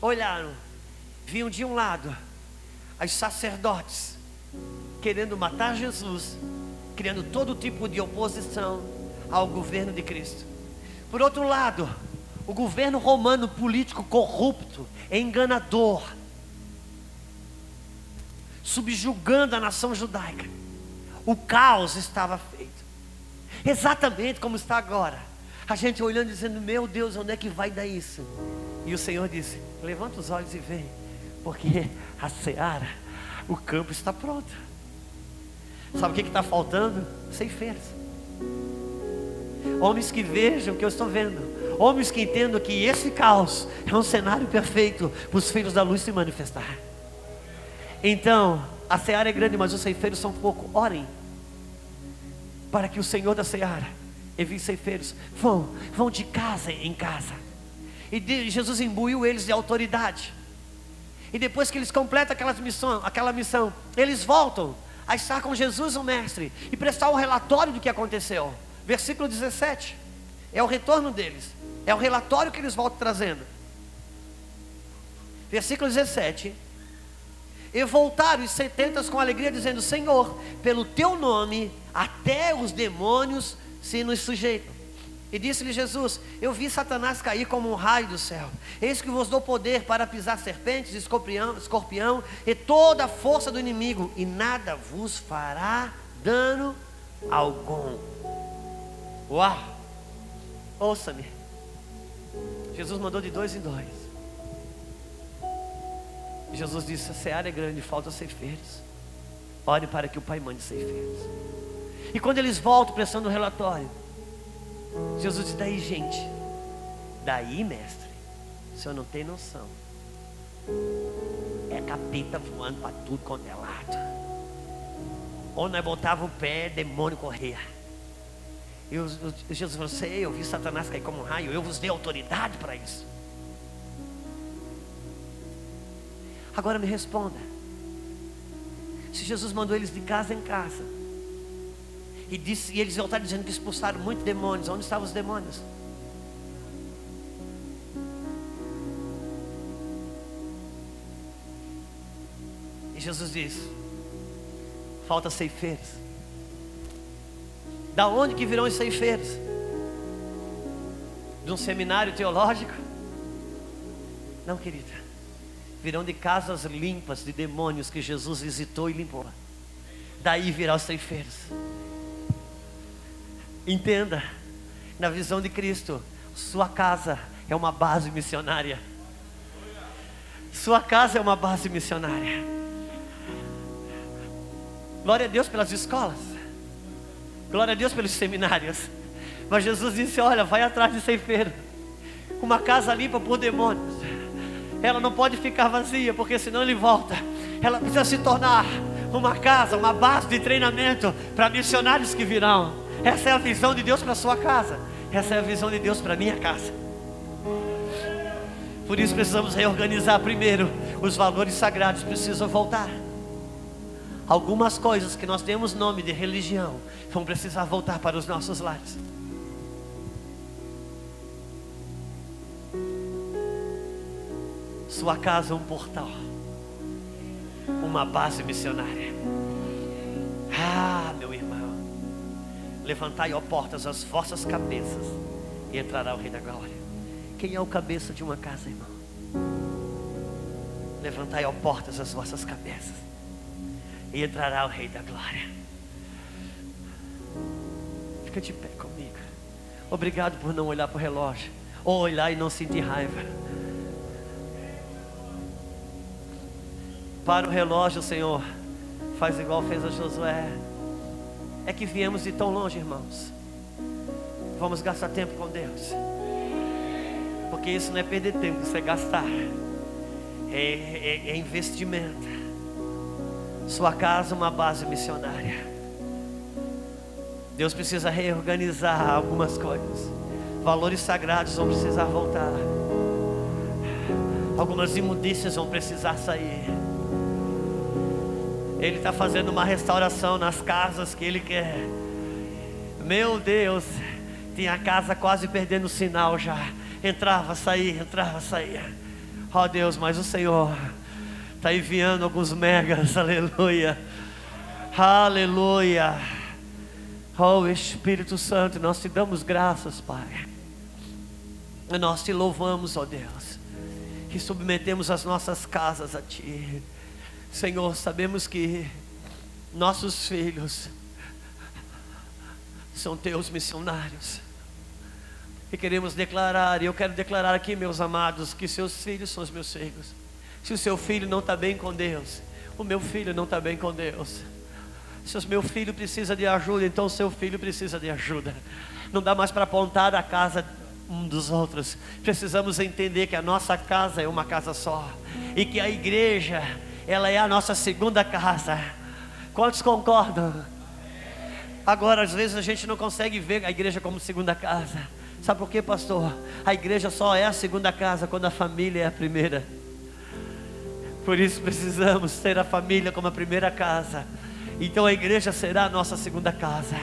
olharam, viam de um lado os sacerdotes querendo matar Jesus, criando todo tipo de oposição ao governo de Cristo. Por outro lado, o governo romano político corrupto, enganador, subjugando a nação judaica. O caos estava feito. Exatamente como está agora. A gente olhando dizendo: Meu Deus, onde é que vai dar isso? E o Senhor disse: Levanta os olhos e vem, porque a seara, o campo está pronto. Sabe o que está faltando? Ceifeiros. Homens que vejam o que eu estou vendo. Homens que entendam que esse caos é um cenário perfeito para os filhos da luz se manifestar. Então, a seara é grande, mas os ceifeiros são pouco. Orem para que o Senhor da seara envie ceifeiros. Vão, vão de casa em casa. E Jesus imbuiu eles de autoridade. E depois que eles completam aquela missão, aquela missão, eles voltam a estar com Jesus, o Mestre, e prestar um relatório do que aconteceu. Versículo 17. É o retorno deles. É o relatório que eles voltam trazendo. Versículo 17. E voltaram os setentas com alegria, dizendo: Senhor, pelo teu nome, até os demônios se nos sujeitam. E disse-lhe Jesus: Eu vi Satanás cair como um raio do céu. Eis que vos dou poder para pisar serpentes, escorpião, escorpião e toda a força do inimigo, e nada vos fará dano algum. Uau! Ouça-me. Jesus mandou de dois em dois. Jesus disse: A seara é grande, falta ceifeiros. Ore para que o Pai mande ceifeiros. E quando eles voltam prestando o relatório, Jesus diz: Daí, gente, daí, mestre, o senhor não tem noção. É capeta voando para tudo quanto é lado. Onde nós botava o pé, demônio corria. E Jesus falou: Sei, eu vi Satanás cair como um raio, eu vos dei autoridade para isso. Agora me responda: se Jesus mandou eles de casa em casa, e, disse, e eles voltaram dizendo que expulsaram muitos demônios, onde estavam os demônios? E Jesus diz: falta ceifeiros. Da onde que virão os ceifeiros? De um seminário teológico? Não, querida. Virão de casas limpas de demônios que Jesus visitou e limpou. Daí virão os ceifeiros. Entenda, na visão de Cristo, sua casa é uma base missionária. Sua casa é uma base missionária. Glória a Deus pelas escolas. Glória a Deus pelos seminários. Mas Jesus disse: Olha, vai atrás de ceifeiro. Uma casa limpa por demônios. Ela não pode ficar vazia, porque senão ele volta. Ela precisa se tornar uma casa, uma base de treinamento para missionários que virão. Essa é a visão de Deus para sua casa. Essa é a visão de Deus para minha casa. Por isso precisamos reorganizar primeiro. Os valores sagrados precisam voltar. Algumas coisas que nós temos nome de religião vão precisar voltar para os nossos lares. Sua casa é um portal, uma base missionária. Ah, meu irmão, levantai, ó portas, as vossas cabeças, e entrará o Rei da Glória. Quem é o cabeça de uma casa, irmão? Levantai, ó portas, as vossas cabeças, e entrará o Rei da Glória. Fica de pé comigo. Obrigado por não olhar para o relógio, ou olhar e não sentir raiva. Para o relógio, Senhor, faz igual fez a Josué. É que viemos de tão longe, irmãos. Vamos gastar tempo com Deus. Porque isso não é perder tempo, isso é gastar. É, é, é investimento. Sua casa é uma base missionária. Deus precisa reorganizar algumas coisas. Valores sagrados vão precisar voltar. Algumas imundícias vão precisar sair. Ele está fazendo uma restauração nas casas que Ele quer. Meu Deus, tinha a casa quase perdendo o sinal já. Entrava, saía, entrava, saía. Oh Deus, mas o Senhor está enviando alguns megas, aleluia. Aleluia. Oh Espírito Santo, nós te damos graças, Pai. Nós te louvamos, ó oh Deus. Que submetemos as nossas casas a Ti. Senhor, sabemos que nossos filhos são teus missionários. E queremos declarar, e eu quero declarar aqui, meus amados, que seus filhos são os meus filhos. Se o seu filho não está bem com Deus, o meu filho não está bem com Deus. Se o meu filho precisa de ajuda, então o seu filho precisa de ajuda. Não dá mais para apontar a casa um dos outros. Precisamos entender que a nossa casa é uma casa só e que a igreja ela é a nossa segunda casa. Quantos concordam? Agora, às vezes a gente não consegue ver a igreja como segunda casa. Sabe por quê, pastor? A igreja só é a segunda casa quando a família é a primeira. Por isso precisamos ter a família como a primeira casa. Então a igreja será a nossa segunda casa.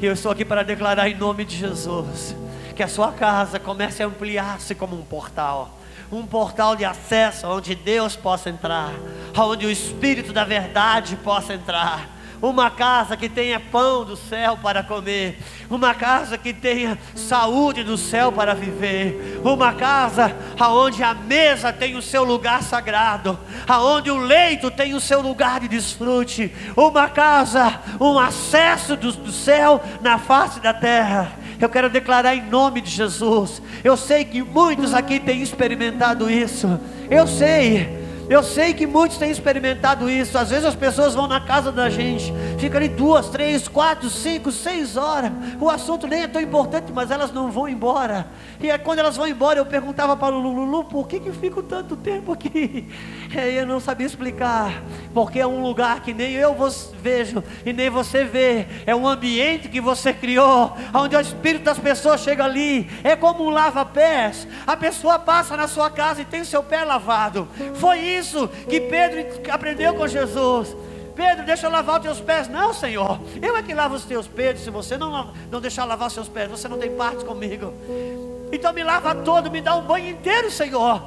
E eu estou aqui para declarar em nome de Jesus que a sua casa comece a ampliar-se como um portal um portal de acesso onde Deus possa entrar, onde o Espírito da verdade possa entrar. Uma casa que tenha pão do céu para comer, uma casa que tenha saúde do céu para viver, uma casa aonde a mesa tem o seu lugar sagrado, aonde o leito tem o seu lugar de desfrute, uma casa, um acesso do, do céu na face da terra eu quero declarar em nome de Jesus. Eu sei que muitos aqui têm experimentado isso. Eu sei. Eu sei que muitos têm experimentado isso. Às vezes as pessoas vão na casa da gente, ficam ali duas, três, quatro, cinco, seis horas. O assunto nem é tão importante, mas elas não vão embora. E aí, quando elas vão embora, eu perguntava para o Lulu, por que, que fico tanto tempo aqui? E aí eu não sabia explicar, porque é um lugar que nem eu vejo e nem você vê. É um ambiente que você criou, onde o espírito das pessoas chega ali. É como um lava-pés. A pessoa passa na sua casa e tem seu pé lavado. Foi isso isso que Pedro aprendeu com Jesus. Pedro, deixa eu lavar os teus pés. Não, Senhor, eu é que lavo os teus pés. Se você não, não deixar lavar os seus pés, você não tem parte comigo. Então me lava todo, me dá um banho inteiro, Senhor.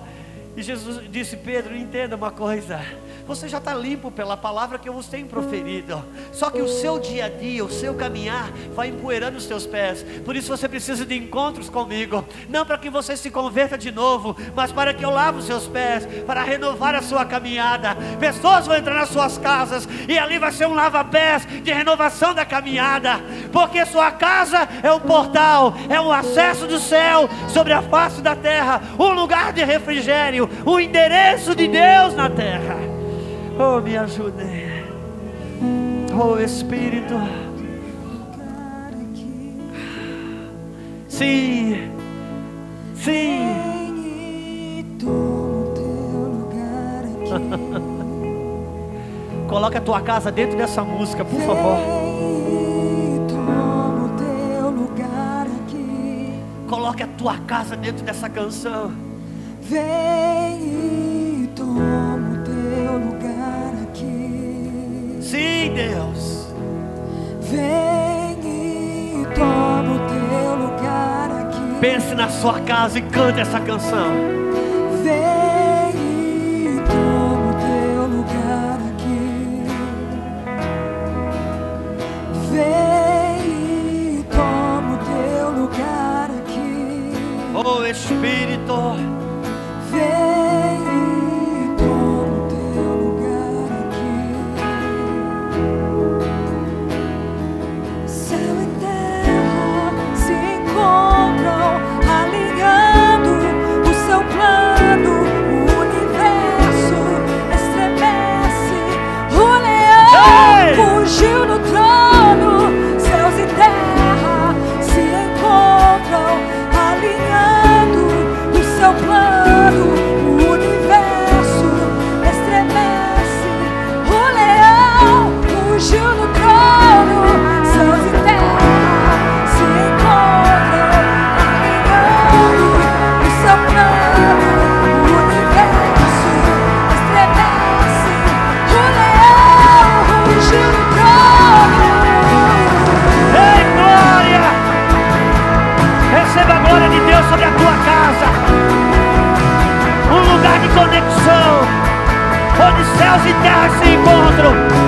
E Jesus disse: Pedro, entenda uma coisa você já está limpo pela palavra que eu vos tenho proferido. Só que o seu dia a dia, o seu caminhar, vai empoeirando os seus pés. Por isso você precisa de encontros comigo. Não para que você se converta de novo, mas para que eu lave os seus pés, para renovar a sua caminhada. Pessoas vão entrar nas suas casas e ali vai ser um lava-pés de renovação da caminhada. Porque sua casa é um portal, é um acesso do céu sobre a face da terra, um lugar de refrigério, um endereço de Deus na terra. Oh, me ajude. Oh, Espírito. Sim. Sim. Coloca a tua casa dentro dessa música, por favor. Coloque a tua casa dentro dessa canção. Vem e toma o teu lugar. Sim, Deus. Vem e toma o teu lugar aqui. Pense na sua casa e cante essa canção. Vem e toma o teu lugar aqui. Vem e toma o teu lugar aqui. Oh Espírito, vem. Céus e terra se encontram.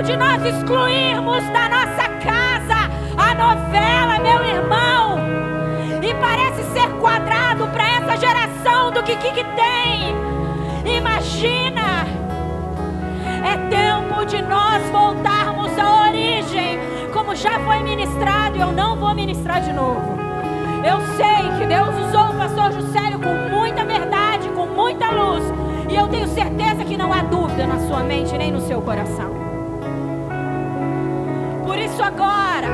Tempo de nós excluirmos da nossa casa a novela, meu irmão. E parece ser quadrado para essa geração do que, que, que tem. Imagina. É tempo de nós voltarmos à origem, como já foi ministrado, e eu não vou ministrar de novo. Eu sei que Deus usou o pastor Juscelio com muita verdade, com muita luz, e eu tenho certeza que não há dúvida na sua mente nem no seu coração. Isso agora,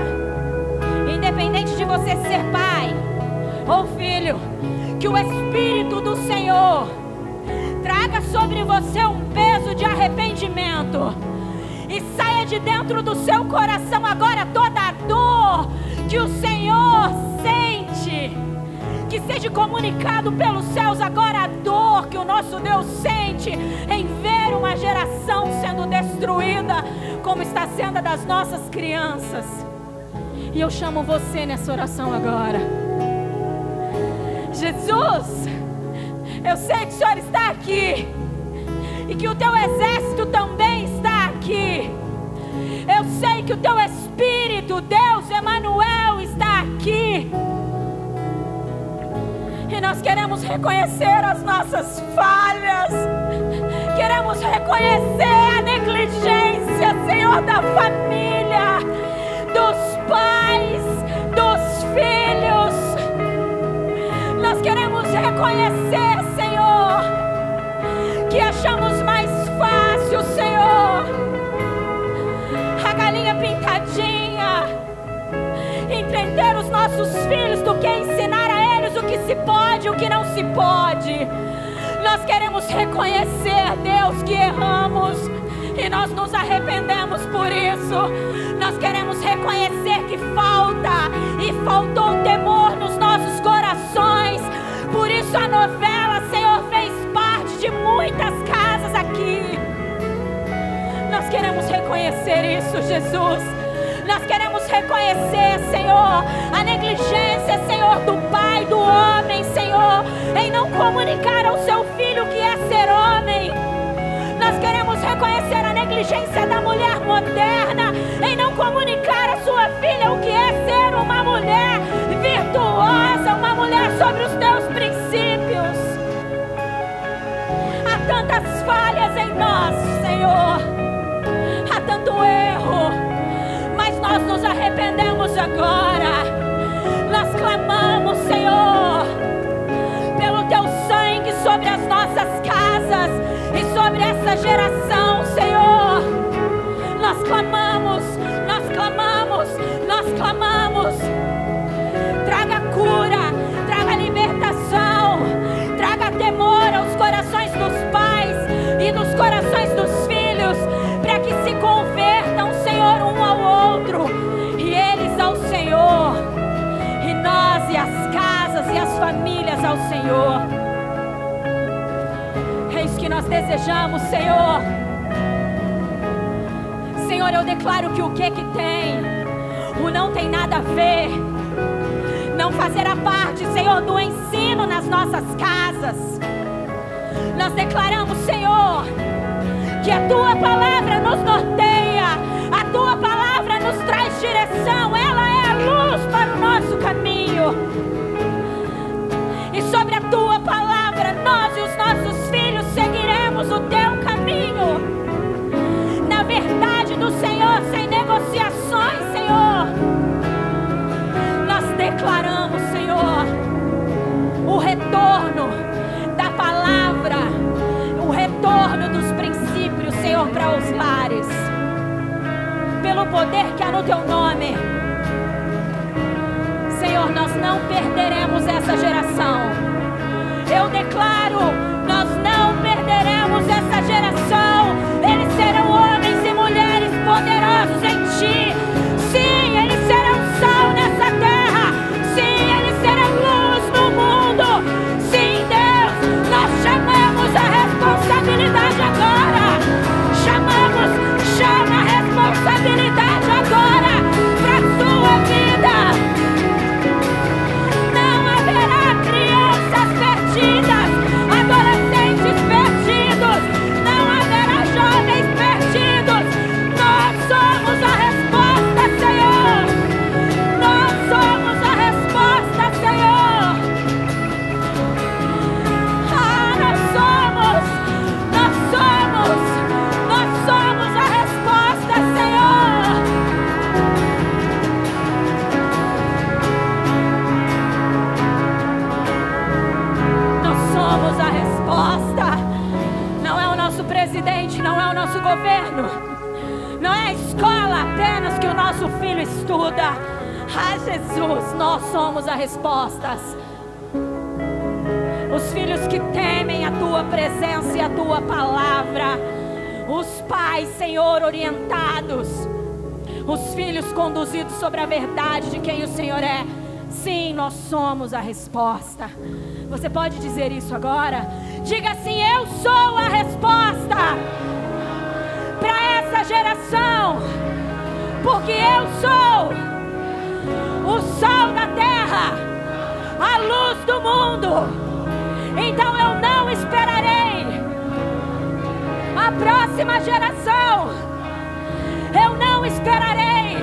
independente de você ser pai ou filho, que o Espírito do Senhor traga sobre você um peso de arrependimento e saia de dentro do seu coração agora toda a dor que o Senhor sente. Que seja comunicado pelos céus agora a dor que o nosso Deus sente em ver uma geração sendo destruída, como está sendo a das nossas crianças. E eu chamo você nessa oração agora. Jesus, eu sei que o Senhor está aqui e que o teu exército também está aqui. Eu sei que o teu Espírito, Deus Emanuel, está aqui. E nós queremos reconhecer as nossas falhas. Queremos reconhecer a negligência, Senhor, da família, dos pais, dos filhos. Nós queremos reconhecer, Senhor, que achamos mais fácil, Senhor, a galinha pintadinha, entreter os nossos filhos do que ensinar que se pode e o que não se pode. Nós queremos reconhecer, Deus, que erramos e nós nos arrependemos por isso. Nós queremos reconhecer que falta e faltou temor nos nossos corações. Por isso a novela, Senhor, fez parte de muitas casas aqui. Nós queremos reconhecer isso, Jesus. Nós queremos reconhecer, Senhor, a negligência, Senhor, do pai, do homem, Senhor, em não comunicar ao seu filho que é ser homem. Nós queremos reconhecer a negligência da mulher moderna em não comunicar à sua filha o que é ser uma mulher virtuosa, uma mulher sobre os teus princípios. Há tantas falhas em nós, Senhor. Nós nos arrependemos agora. Nós clamamos, Senhor, pelo teu sangue sobre as nossas casas e sobre essa geração, Senhor. Nós clamamos, nós clamamos, nós clamamos. Traga cura, ao Senhor. É isso que nós desejamos, Senhor. Senhor, eu declaro que o que que tem, o não tem nada a ver, não fazerá parte, Senhor, do ensino nas nossas casas. Nós declaramos, Senhor, que a tua palavra nos norteia, a tua palavra nos traz direção, ela é a luz para o nosso caminho. Pelo poder que há no teu nome. Senhor, nós não perderemos essa geração. Eu declaro, nós não perderemos essa geração. Eles serão homens e mulheres poderosos em ti. Jesus, nós somos a resposta. Os filhos que temem a tua presença e a tua palavra. Os pais, Senhor, orientados. Os filhos conduzidos sobre a verdade de quem o Senhor é. Sim, nós somos a resposta. Você pode dizer isso agora? Diga assim: Eu sou a resposta para essa geração, porque eu sou o sol da terra, a luz do mundo. Então eu não esperarei a próxima geração. Eu não esperarei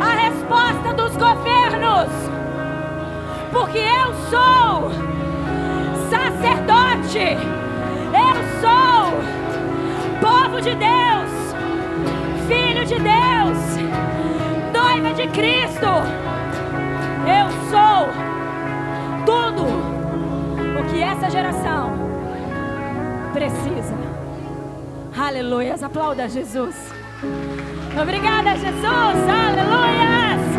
a resposta dos governos, porque eu sou sacerdote, eu sou povo de Deus, filho de Deus, noiva de Cristo. Eu sou tudo o que essa geração precisa. Aleluias, aplauda Jesus. Obrigada, Jesus. Aleluias.